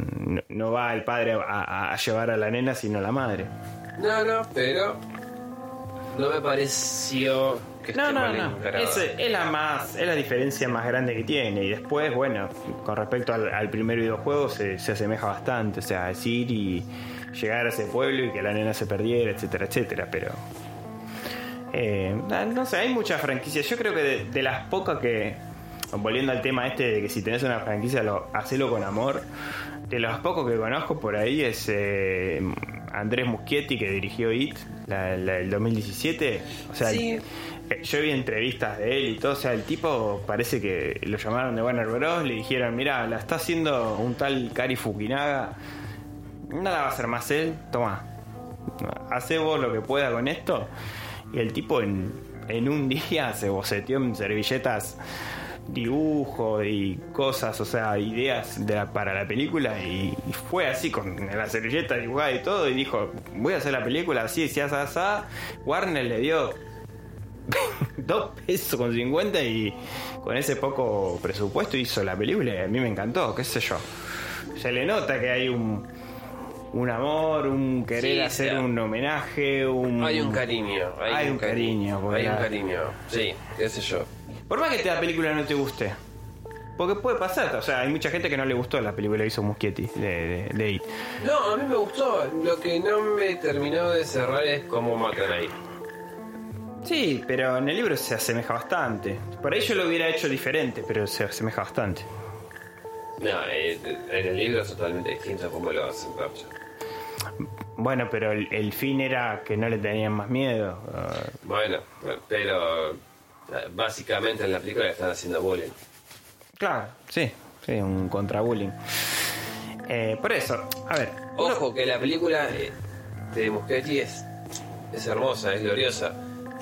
Speaker 2: no, va el padre a- a llevar a la nena, sino la madre.
Speaker 1: No, no, pero no me pareció que
Speaker 2: No,
Speaker 1: esté
Speaker 2: no,
Speaker 1: mal
Speaker 2: no. Es, es la más, es la diferencia más grande que tiene. Y después, bueno, con respecto al, al primer videojuego se, se asemeja bastante. O sea, decir y llegar a ese pueblo y que la nena se perdiera, etcétera, etcétera. Pero. eh, no no sé, hay muchas franquicias. Yo creo que de, de las pocas que. Volviendo al tema este de que si tenés una franquicia, lo, hacelo con amor. De los pocos que conozco por ahí es eh, Andrés Muschietti, que dirigió IT, la, la del 2017. O sea,
Speaker 1: Sí.
Speaker 2: Eh, Yo vi entrevistas de él y todo, o sea, el tipo parece que lo llamaron de Warner Bros. Le dijeron, mira, la está haciendo un tal Kari Fukinaga, nada va a hacer más él, toma, hace vos lo que pueda con esto. Y el tipo en, en un *laughs* día se boceteó en servilletas dibujos y cosas, o sea, ideas para la película y, fue así con la servilleta dibujada y todo y dijo, voy a hacer la película así, así, así, así. Warner le dio *laughs* dos pesos con 50 y con ese poco presupuesto hizo la película y a mí me encantó, qué sé yo. Se le nota que hay un, un amor, un querer
Speaker 1: Sí,
Speaker 2: hacer un homenaje, un...
Speaker 1: Hay un cariño. Hay,
Speaker 2: Hay
Speaker 1: un
Speaker 2: cariño,
Speaker 1: Hay un cariño. Sí, qué sé yo.
Speaker 2: Por más que la película no te guste. Porque puede pasar, o sea, hay mucha gente que no le gustó la película que hizo Muschietti de, de, de It.
Speaker 1: No, a mí me gustó. Lo que no me terminó de cerrar es cómo matan ahí.
Speaker 2: Sí, pero en el libro se asemeja bastante. Por ahí yo lo hubiera hecho diferente, pero se asemeja bastante.
Speaker 1: No, eh, en el libro es totalmente distinto a cómo lo hacen.
Speaker 2: Bueno, pero el, el fin era que no le tenían más miedo.
Speaker 1: Bueno, pero eh, básicamente en la película le están haciendo bullying.
Speaker 2: claro, sí, sí, un contrabullying. Eh, por eso, a ver.
Speaker 1: Ojo que la película eh, de Muschetti es, es hermosa, es gloriosa.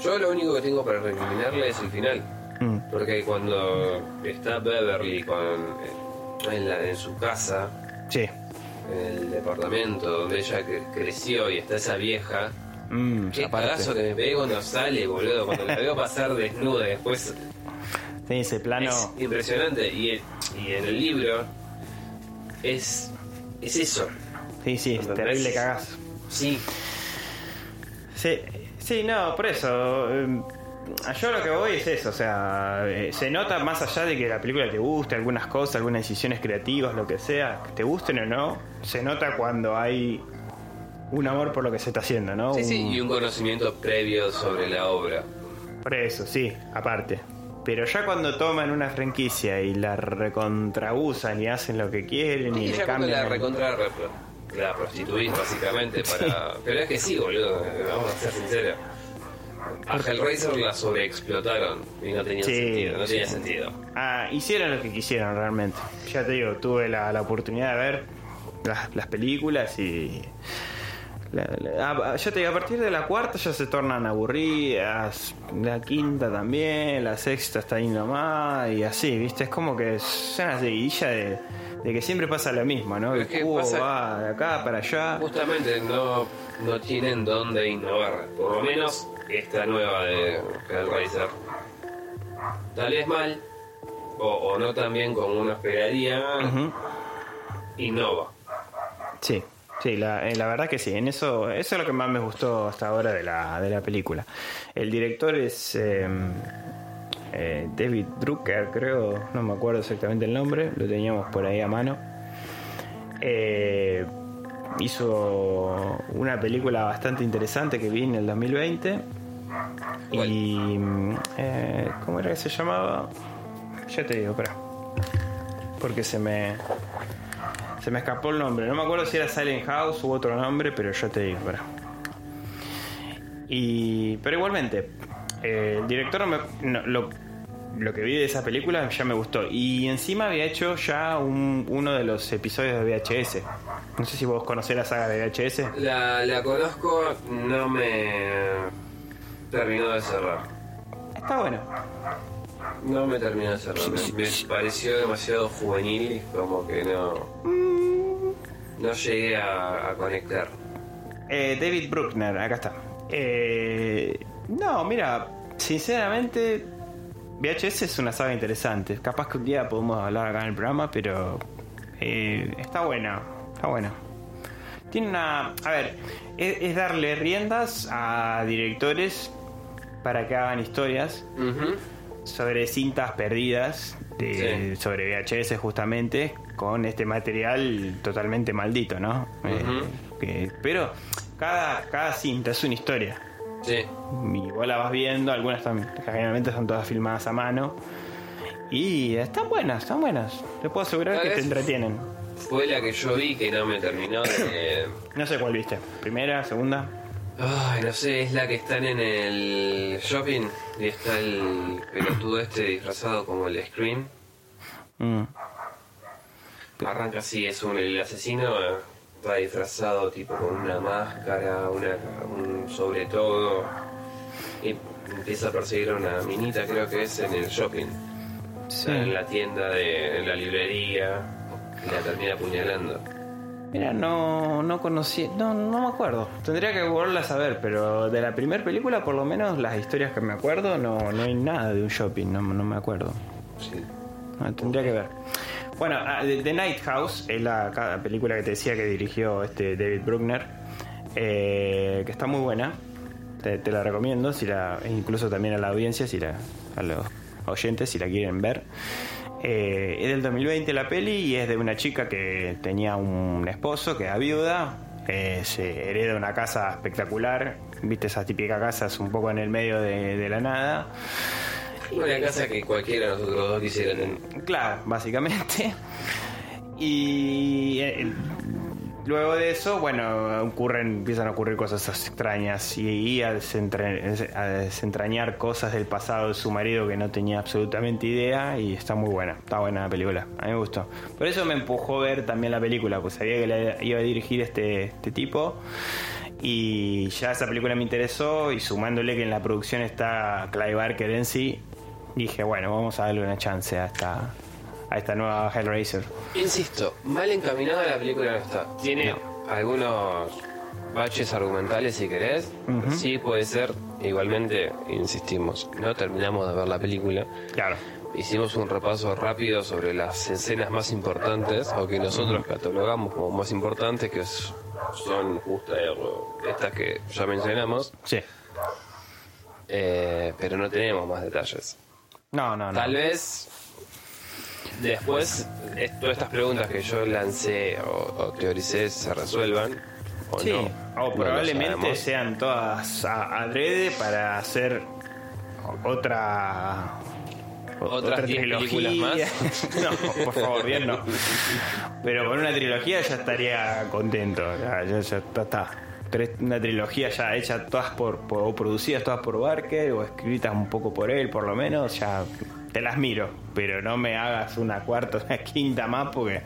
Speaker 1: Yo lo único que tengo para recriminarle es el final.
Speaker 2: Mm,
Speaker 1: Porque cuando está Beverly con, eh, en, la- en su casa,
Speaker 2: sí.
Speaker 1: en el departamento donde ella cre- creció y está esa vieja,
Speaker 2: Mm,
Speaker 1: qué que me pegué cuando sale, boludo. Cuando la veo pasar desnuda después
Speaker 2: Sí, ese plano.
Speaker 1: es impresionante. Y, el- y en el libro es, es eso.
Speaker 2: Sí, sí, es terrible cagazo.
Speaker 1: Sí,
Speaker 2: Sí, sí, no, por eso. eh, Yo lo que voy es eso, o sea, eh, se nota más allá de que la película te guste, algunas cosas, algunas decisiones creativas, lo que sea, que te gusten o no, se nota cuando hay un amor por lo que se está haciendo, ¿no?
Speaker 1: sí, sí.
Speaker 2: Un-
Speaker 1: Y un conocimiento previo sobre la obra.
Speaker 2: Por eso, sí, aparte. Pero ya cuando toman una franquicia y la recontrabusan y hacen lo que quieren y,
Speaker 1: Y
Speaker 2: le
Speaker 1: ya cuando
Speaker 2: cambian.
Speaker 1: la recontra la prostituís básicamente para... Pero es que sí, boludo, vamos a ser sinceros. A Hellraiser la sobreexplotaron y no tenía
Speaker 2: Sí,
Speaker 1: sentido, no
Speaker 2: sí.
Speaker 1: tenía sentido.
Speaker 2: Ah, hicieron lo que quisieron realmente. Ya te digo, tuve la, la oportunidad de ver las, las películas y La- la- a- ya te digo, a partir de la cuarta ya se tornan aburridas, la quinta también, la sexta está ahí nomás, y así, ¿viste? Es como que es una seguidilla de, de que siempre pasa lo mismo, ¿no?
Speaker 1: Pero
Speaker 2: El
Speaker 1: es que
Speaker 2: cubo
Speaker 1: pasa-
Speaker 2: va de acá para allá.
Speaker 1: Justamente no, no tienen dónde innovar. Por lo menos esta nueva de Hellraiser. Tal vez mal, o, o no tan bien como uno esperaría,
Speaker 2: Ujú.
Speaker 1: innova.
Speaker 2: Sí, sí, la, eh, la verdad que sí. En eso, eso es lo que más me gustó hasta ahora de la, de la película. El director es eh, eh, David Drucker, creo, no me acuerdo exactamente el nombre, lo teníamos por ahí a mano. Eh, hizo una película bastante interesante que vi en el 2020. Y. eh, ¿Cómo era que se llamaba? Ya te digo, espera. Porque se me. Se me escapó el nombre. No me acuerdo si era Silent House u otro nombre, pero ya te digo, espera. Y. Pero igualmente, eh, el director me- no, lo, lo que vi de esa película ya me gustó. Y encima había hecho ya un- uno de los episodios de VHS. No sé si vos conocés la saga de VHS.
Speaker 1: La, la conozco, no me terminó de cerrar.
Speaker 2: Está bueno.
Speaker 1: No me terminó de cerrar. Me, me pareció demasiado juvenil, como que no. No llegué a, a conectar.
Speaker 2: Eh, David Bruckner, acá está. Eh, no, mira, sinceramente, VHS es una saga interesante. Capaz que un día podemos hablar acá en el programa, pero eh, está buena, está buena. Tiene una... A ver, es, es darle riendas a directores para que hagan historias sobre cintas perdidas de-
Speaker 1: Sí.
Speaker 2: sobre VHS justamente con este material totalmente maldito, ¿no? Eh, que- pero cada, cada cinta es una historia.
Speaker 1: Sí.
Speaker 2: Y vos la vas viendo, algunas están, generalmente son todas filmadas a mano. Y están buenas, están buenas. Te puedo asegurar que te entretienen.
Speaker 1: Fue la que yo vi que no me terminó de.
Speaker 2: No sé cuál viste. ¿Primera, segunda?
Speaker 1: Ay, no sé, es la que están en el shopping y está el pelotudo este disfrazado como el Scream.
Speaker 2: Mm.
Speaker 1: Arranca así, es un, el asesino va disfrazado tipo con una máscara, una, un sobre todo y empieza a perseguir a una minita, creo que es en el shopping,
Speaker 2: Sí.
Speaker 1: en la tienda, de, en la librería, y la termina apuñalando.
Speaker 2: Mira, no, no conocí, no, no me acuerdo. Tendría que volverla a saber, pero de la primera película, por lo menos las historias que me acuerdo, no, no hay nada de un shopping, no, no me acuerdo.
Speaker 1: Sí.
Speaker 2: Ah, tendría que ver. Bueno, ah, The Night House es la película que te decía que dirigió este David Bruckner, eh, que está muy buena. Te, la recomiendo, si la, incluso también a la audiencia, si la, a los oyentes, si la quieren ver. Eh, es del 2020 la peli y es de una chica que tenía un esposo que era viuda, eh, se hereda una casa espectacular, viste esas típicas casas un poco en el medio de la nada.
Speaker 1: Una casa que cualquiera de nosotros dos quisiera tener.
Speaker 2: Claro, básicamente. Y eh, luego de eso, bueno, ocurren, empiezan a ocurrir cosas extrañas y, a desentrañar cosas del pasado de su marido que no tenía absolutamente idea y está muy buena, está buena la película, a mí me gustó. Por eso me empujó a ver también la película, pues sabía que la iba a dirigir este, este tipo. Y ya esa película me interesó y sumándole que en la producción está Clive Barker en sí, dije, bueno, vamos a darle una chance a esta, a esta nueva Hellraiser.
Speaker 1: Insisto, mal encaminada la película no está. Tiene algunos baches argumentales si querés.
Speaker 2: Ujú.
Speaker 1: Sí puede ser. Igualmente, insistimos, no terminamos de ver la película.
Speaker 2: Claro.
Speaker 1: Hicimos un repaso rápido sobre las escenas más importantes o que nosotros catalogamos como más importantes, que son justo eh, estas que ya mencionamos,
Speaker 2: Sí.
Speaker 1: eh, pero no tenemos más detalles.
Speaker 2: No, no, no.
Speaker 1: Tal vez después todas estas preguntas que yo lancé o, o teoricé se resuelvan. O
Speaker 2: Sí,
Speaker 1: no,
Speaker 2: o probablemente sean todas adrede para hacer otra o-
Speaker 1: ¿Otras diez películas *laughs*
Speaker 2: no, por favor, bien no. *laughs* Pero con una trilogía ya estaría contento. Ya, ya- ya está. Tres- Una trilogía ya hecha todas por, por- o producidas todas por Barker o escritas un poco por él, por lo menos, ya te las miro. Pero no me hagas una cuarta, *laughs* una quinta más porque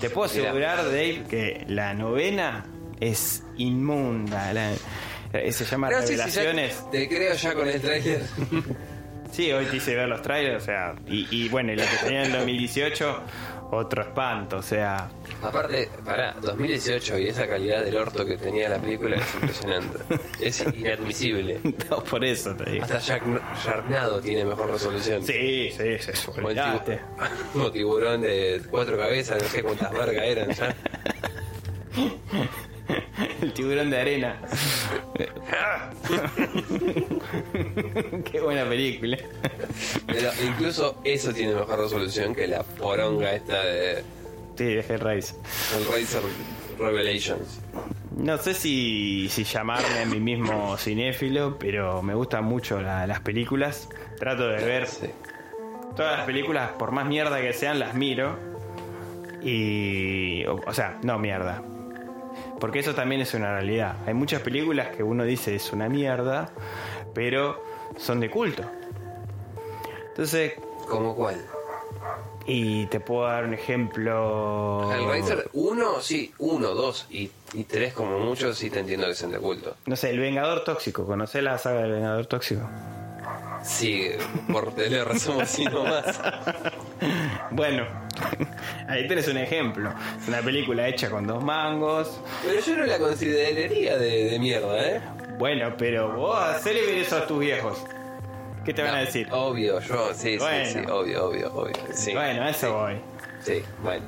Speaker 2: te puedo asegurar, Dave, que la novena es inmunda. La- eh, se llama
Speaker 1: Pero sí, sí, ya
Speaker 2: Revelaciones.
Speaker 1: te creo ya con el tráiler. *laughs*
Speaker 2: Sí, hoy te hice ver los trailers, o sea, y, y bueno, y lo que tenía en el 2018, otro espanto, o sea,
Speaker 1: Aparte, para 2018 y esa calidad del orto que tenía la película es impresionante. *laughs* Es inadmisible.
Speaker 2: no, por eso te digo.
Speaker 1: Hasta Jack, Sharknado tiene mejor resolución.
Speaker 2: Sí, sí, sí,
Speaker 1: Como el
Speaker 2: olvidate.
Speaker 1: tibu- *laughs* como tiburón de cuatro cabezas, no sé cuántas vergas eran ya. *laughs*
Speaker 2: El tiburón de arena. Qué buena película.
Speaker 1: Pero incluso eso tiene mejor resolución que la poronga esta de
Speaker 2: Sí, de Hellraiser.
Speaker 1: Hellraiser Revelations.
Speaker 2: No sé si, si llamarme a mí mismo cinéfilo, pero me gustan mucho la- las películas. Trato de ver
Speaker 1: Sí.
Speaker 2: todas las películas, por más mierda que sean, las miro. Y. O, o sea, no mierda. Porque eso también es una realidad. Hay muchas películas que uno dice es una mierda, pero son de culto. Entonces,
Speaker 1: ¿Como cuál?
Speaker 2: y te puedo dar un ejemplo.
Speaker 1: Hellraiser 1, sí, 1, 2 y, y 3 como mucho, sí te entiendo que sean de culto.
Speaker 2: No sé, El Vengador Tóxico. ¿Conocés la saga del Vengador Tóxico?
Speaker 1: Sí, por tener somos *laughs* así nomás.
Speaker 2: Bueno, *laughs* ahí tenés un ejemplo. Es una película hecha con dos mangos.
Speaker 1: Pero yo no la consideraría de, de mierda, ¿eh?
Speaker 2: Bueno, pero vos hacele ver eso a tus viejos. ¿Qué te van a
Speaker 1: No,
Speaker 2: decir?
Speaker 1: Obvio, yo, sí,
Speaker 2: Bueno.
Speaker 1: sí, sí, obvio, obvio, obvio. Sí,
Speaker 2: Bueno, a eso voy.
Speaker 1: sí, bueno,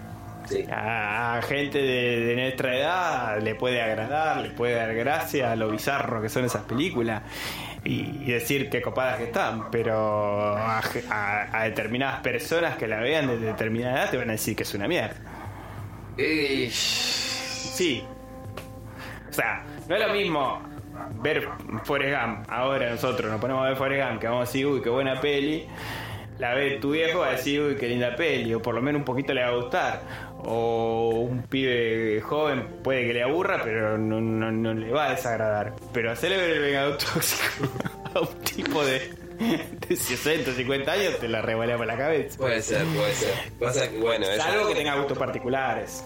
Speaker 1: sí.
Speaker 2: A, a gente de, de nuestra edad le puede agradar, le puede dar gracia a lo bizarro que son esas películas y, y decir qué copadas que están, pero a, a- a determinadas personas que la vean de determinada edad te van a decir que es una mierda.
Speaker 1: Ish.
Speaker 2: Sí. O sea, no es lo mismo ver Forrest Gump. Ahora nosotros nos ponemos a ver Forrest Gump, que vamos a decir, uy, qué buena peli. La ve tu viejo, va a decir, uy, qué linda peli. O por lo menos un poquito le va a gustar. O un pibe joven puede que le aburra, pero no, no- no le va a desagradar. Pero hacerle ver el vengador tóxico *laughs* a un tipo de, de 60, 50 años te la revolea por la cabeza.
Speaker 1: Puede ser, puede ser. Pasa que, bueno, eso-
Speaker 2: Salvo que tenga gustos particulares.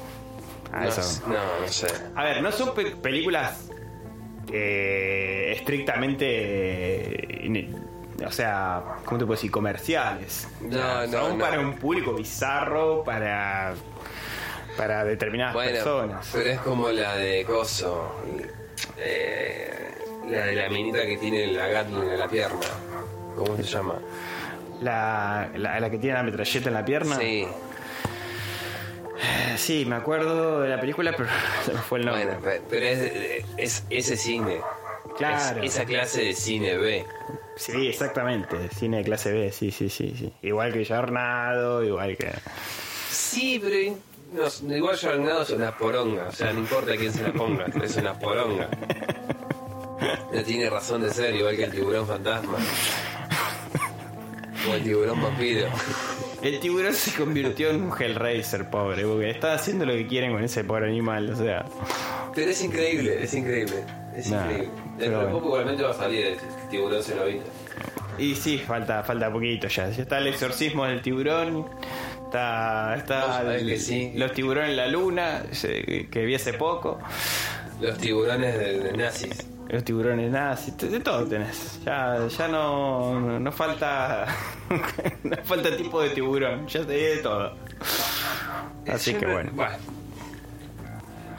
Speaker 2: A
Speaker 1: No,
Speaker 2: eso.
Speaker 1: no, no sé.
Speaker 2: A ver, no son pe- películas eh, estrictamente. eh, o sea, ¿cómo te puedo decir? Comerciales.
Speaker 1: No, no,
Speaker 2: Son
Speaker 1: no.
Speaker 2: para un público bizarro, para. para determinadas
Speaker 1: Bueno,
Speaker 2: personas.
Speaker 1: pero es como la de Coso. eh, la de la minita que tiene la Gatling en la pierna. ¿Cómo se llama?
Speaker 2: La, la, la que tiene la metralleta en la pierna.
Speaker 1: Sí.
Speaker 2: Sí, me acuerdo de la película, pero *laughs* se me fue el nombre.
Speaker 1: Bueno, pe- pero es, es ese cine.
Speaker 2: Claro.
Speaker 1: Es esa clase de cine B.
Speaker 2: Sí, exactamente. Cine de clase B, sí, sí, sí. sí. Igual que Jornado, igual que.
Speaker 1: Sí, pero no, igual Jornado es una poronga. O sea, no importa quién se la ponga, *laughs* es una poronga. No tiene razón de ser, igual que el tiburón fantasma. O el tiburón vampiro.
Speaker 2: El tiburón se convirtió en un Hellraiser, pobre, porque está haciendo lo que quieren con ese pobre animal, o sea.
Speaker 1: Pero es increíble, es increíble. Es
Speaker 2: Nah,
Speaker 1: increíble. Dentro de poco igualmente va a salir el tiburón se lo vino.
Speaker 2: Y sí, falta, falta poquito ya. Ya está el exorcismo del tiburón. Está, está el-
Speaker 1: sí.
Speaker 2: los tiburones en la luna, que vi hace poco.
Speaker 1: Los tiburones de, de nazis.
Speaker 2: Los tiburones nazis, de todo tenés. Ya, ya no, no, no falta *laughs* no falta tipo de tiburón, ya te di de todo. Así
Speaker 1: Yo
Speaker 2: que
Speaker 1: no-
Speaker 2: bueno.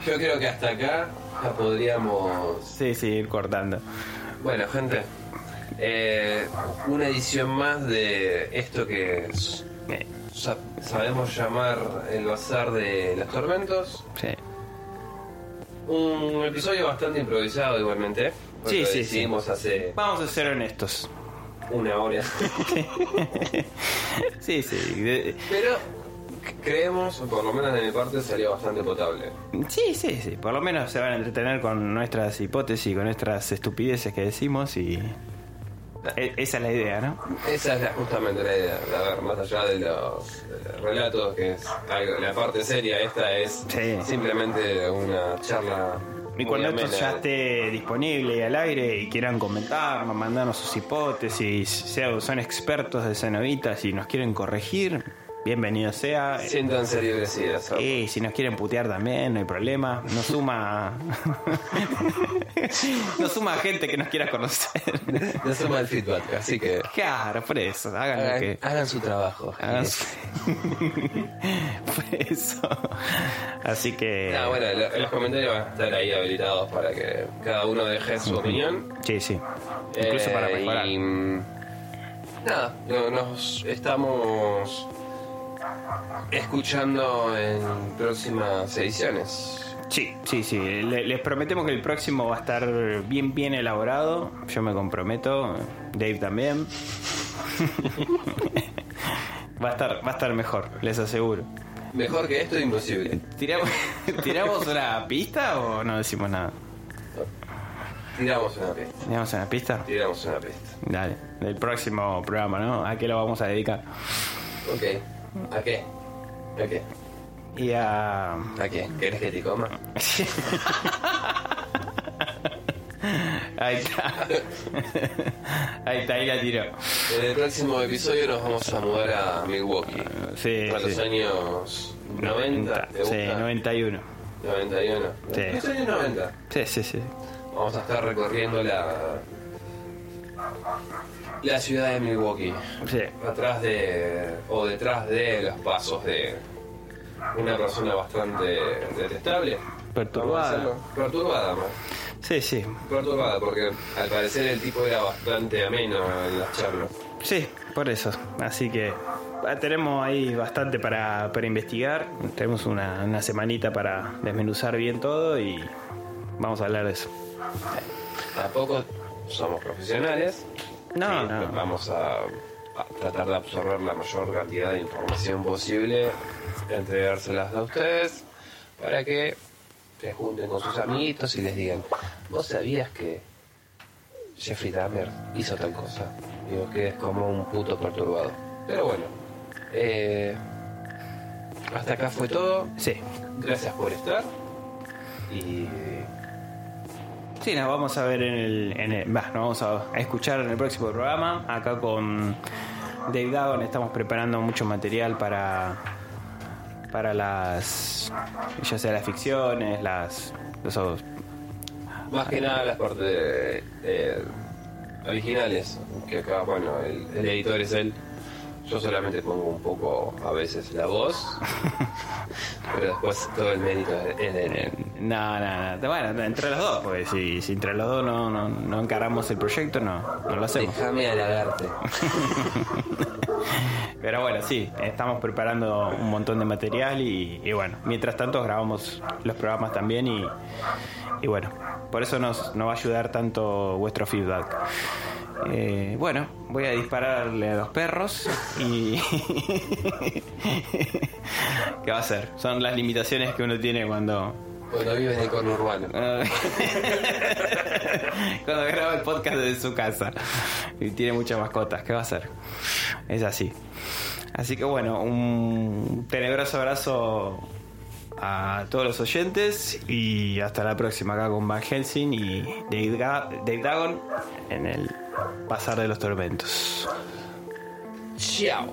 Speaker 1: Yo creo que hasta acá ya podríamos
Speaker 2: Sí, sí, ir cortando.
Speaker 1: Bueno, gente, eh, una edición más de esto que
Speaker 2: Eh,
Speaker 1: sabemos llamar el bazar de los tormentos.
Speaker 2: sí.
Speaker 1: Un episodio bastante improvisado igualmente.
Speaker 2: Sí, sí,
Speaker 1: hace
Speaker 2: Vamos a ser honestos.
Speaker 1: una hora. *laughs*
Speaker 2: Sí, sí.
Speaker 1: Pero creemos, por lo menos de mi parte, salió bastante potable.
Speaker 2: Sí, sí, sí. Por lo menos se van a entretener con nuestras hipótesis, con nuestras estupideces que decimos y. e- Esa es la idea, ¿no?
Speaker 1: Esa es la- justamente la idea. A ver, más allá de los eh, relatos, que es algo- la parte seria, esta es
Speaker 2: Sí.
Speaker 1: simplemente una charla.
Speaker 2: Y cuando esto ya esté disponible y al aire y quieran comentarnos, mandarnos sus hipótesis, sea- son expertos de cenobitas y nos quieren corregir, bienvenido sea.
Speaker 1: Siéntanse libres. Y
Speaker 2: si nos quieren putear también, no hay problema. Nos suma. *laughs* nos suma gente que nos quiera conocer. *laughs*
Speaker 1: No suma el feedback, así que
Speaker 2: Claro, por eso. Hagan lo
Speaker 1: hagan,
Speaker 2: que.
Speaker 1: hagan su trabajo.
Speaker 2: hagan su- *laughs* por eso. Así que.
Speaker 1: Ah, bueno, lo- los comentarios van a estar ahí habilitados para que cada uno deje su opinión.
Speaker 2: Sí, sí. Incluso
Speaker 1: Eh,
Speaker 2: para mejorar.
Speaker 1: Y, nada, no- nos estamos escuchando en próximas ediciones.
Speaker 2: Sí, sí, sí. Le- les prometemos que el próximo va a estar bien, bien elaborado. Yo me comprometo. Dave también. *laughs* va a estar, va a estar mejor, les aseguro.
Speaker 1: Mejor que esto, imposible.
Speaker 2: ¿Tiramos, *laughs* ¿Tiramos una pista o no decimos nada?
Speaker 1: Tiramos una pista.
Speaker 2: ¿Tiramos una pista?
Speaker 1: Tiramos una pista.
Speaker 2: Dale, del próximo programa, ¿no? ¿A qué lo vamos a dedicar?
Speaker 1: Ok. ¿A qué? ¿A qué?
Speaker 2: Y a.
Speaker 1: ¿A qué? ¿Querés que te coma?
Speaker 2: Ahí está. Ahí está, ahí la tiró.
Speaker 1: En el próximo episodio nos vamos a mudar a Milwaukee.
Speaker 2: Sí,
Speaker 1: A los años 90. ¿te
Speaker 2: Sí,
Speaker 1: gusta?
Speaker 2: 91.
Speaker 1: 91.
Speaker 2: Sí.
Speaker 1: Los años 90.
Speaker 2: Sí, sí, sí.
Speaker 1: Vamos a estar recorriendo la la ciudad de Milwaukee.
Speaker 2: Sí.
Speaker 1: Atrás de o detrás de los pasos de una persona bastante detestable.
Speaker 2: Perturbada.
Speaker 1: Perturbada, más.
Speaker 2: Sí, sí.
Speaker 1: Perturbada, porque al parecer el tipo era bastante ameno en las charlas.
Speaker 2: Sí, por eso. Así que ah, tenemos ahí bastante para, para investigar. Tenemos una, una semanita para desmenuzar bien todo y vamos a hablar de eso.
Speaker 1: Tampoco somos profesionales.
Speaker 2: No, no.
Speaker 1: Vamos a, a tratar de absorber la mayor cantidad de información posible, entregárselas a ustedes para que se junten con sus amiguitos y les digan, ¿vos sabías que Jeffrey Dahmer hizo tal cosa? Digo que es como un puto perturbado. Pero bueno, eh, hasta acá fue todo.
Speaker 2: Sí.
Speaker 1: Gracias por estar. Y
Speaker 2: Sí, nos vamos a ver en el. En el va, nos vamos a, a escuchar en el próximo programa. Acá con Dave Dagon estamos preparando mucho material para. Para las. Ya sea las ficciones, las. Los,
Speaker 1: Más que nada las partes eh, originales, que acá, bueno, el, el editor es él. Yo solamente pongo un poco, a veces, la voz, *laughs* pero después todo el mérito es de él.
Speaker 2: no, no, no. Bueno, entre los dos, porque si, si entre los dos no, no, no encaramos el proyecto, no, no lo hacemos.
Speaker 1: Déjame halagarte. *laughs*
Speaker 2: Pero bueno, sí, estamos preparando un montón de material y, bueno, mientras tanto grabamos los programas también y, bueno, por eso nos, va a ayudar tanto vuestro feedback. Eh, bueno, voy a dispararle a los perros y... *laughs* ¿Qué va a hacer? Son las limitaciones que uno tiene cuando...
Speaker 1: Cuando vives en el conurbano. *laughs*
Speaker 2: Cuando graba el podcast desde su casa y tiene muchas mascotas, ¿qué va a hacer? Es así. Así que bueno, un tenebroso abrazo a todos los oyentes y hasta la próxima acá con Van Helsing y Dave, Ga- Dave Dagon en el Pasar de los Tormentos.
Speaker 1: Chao.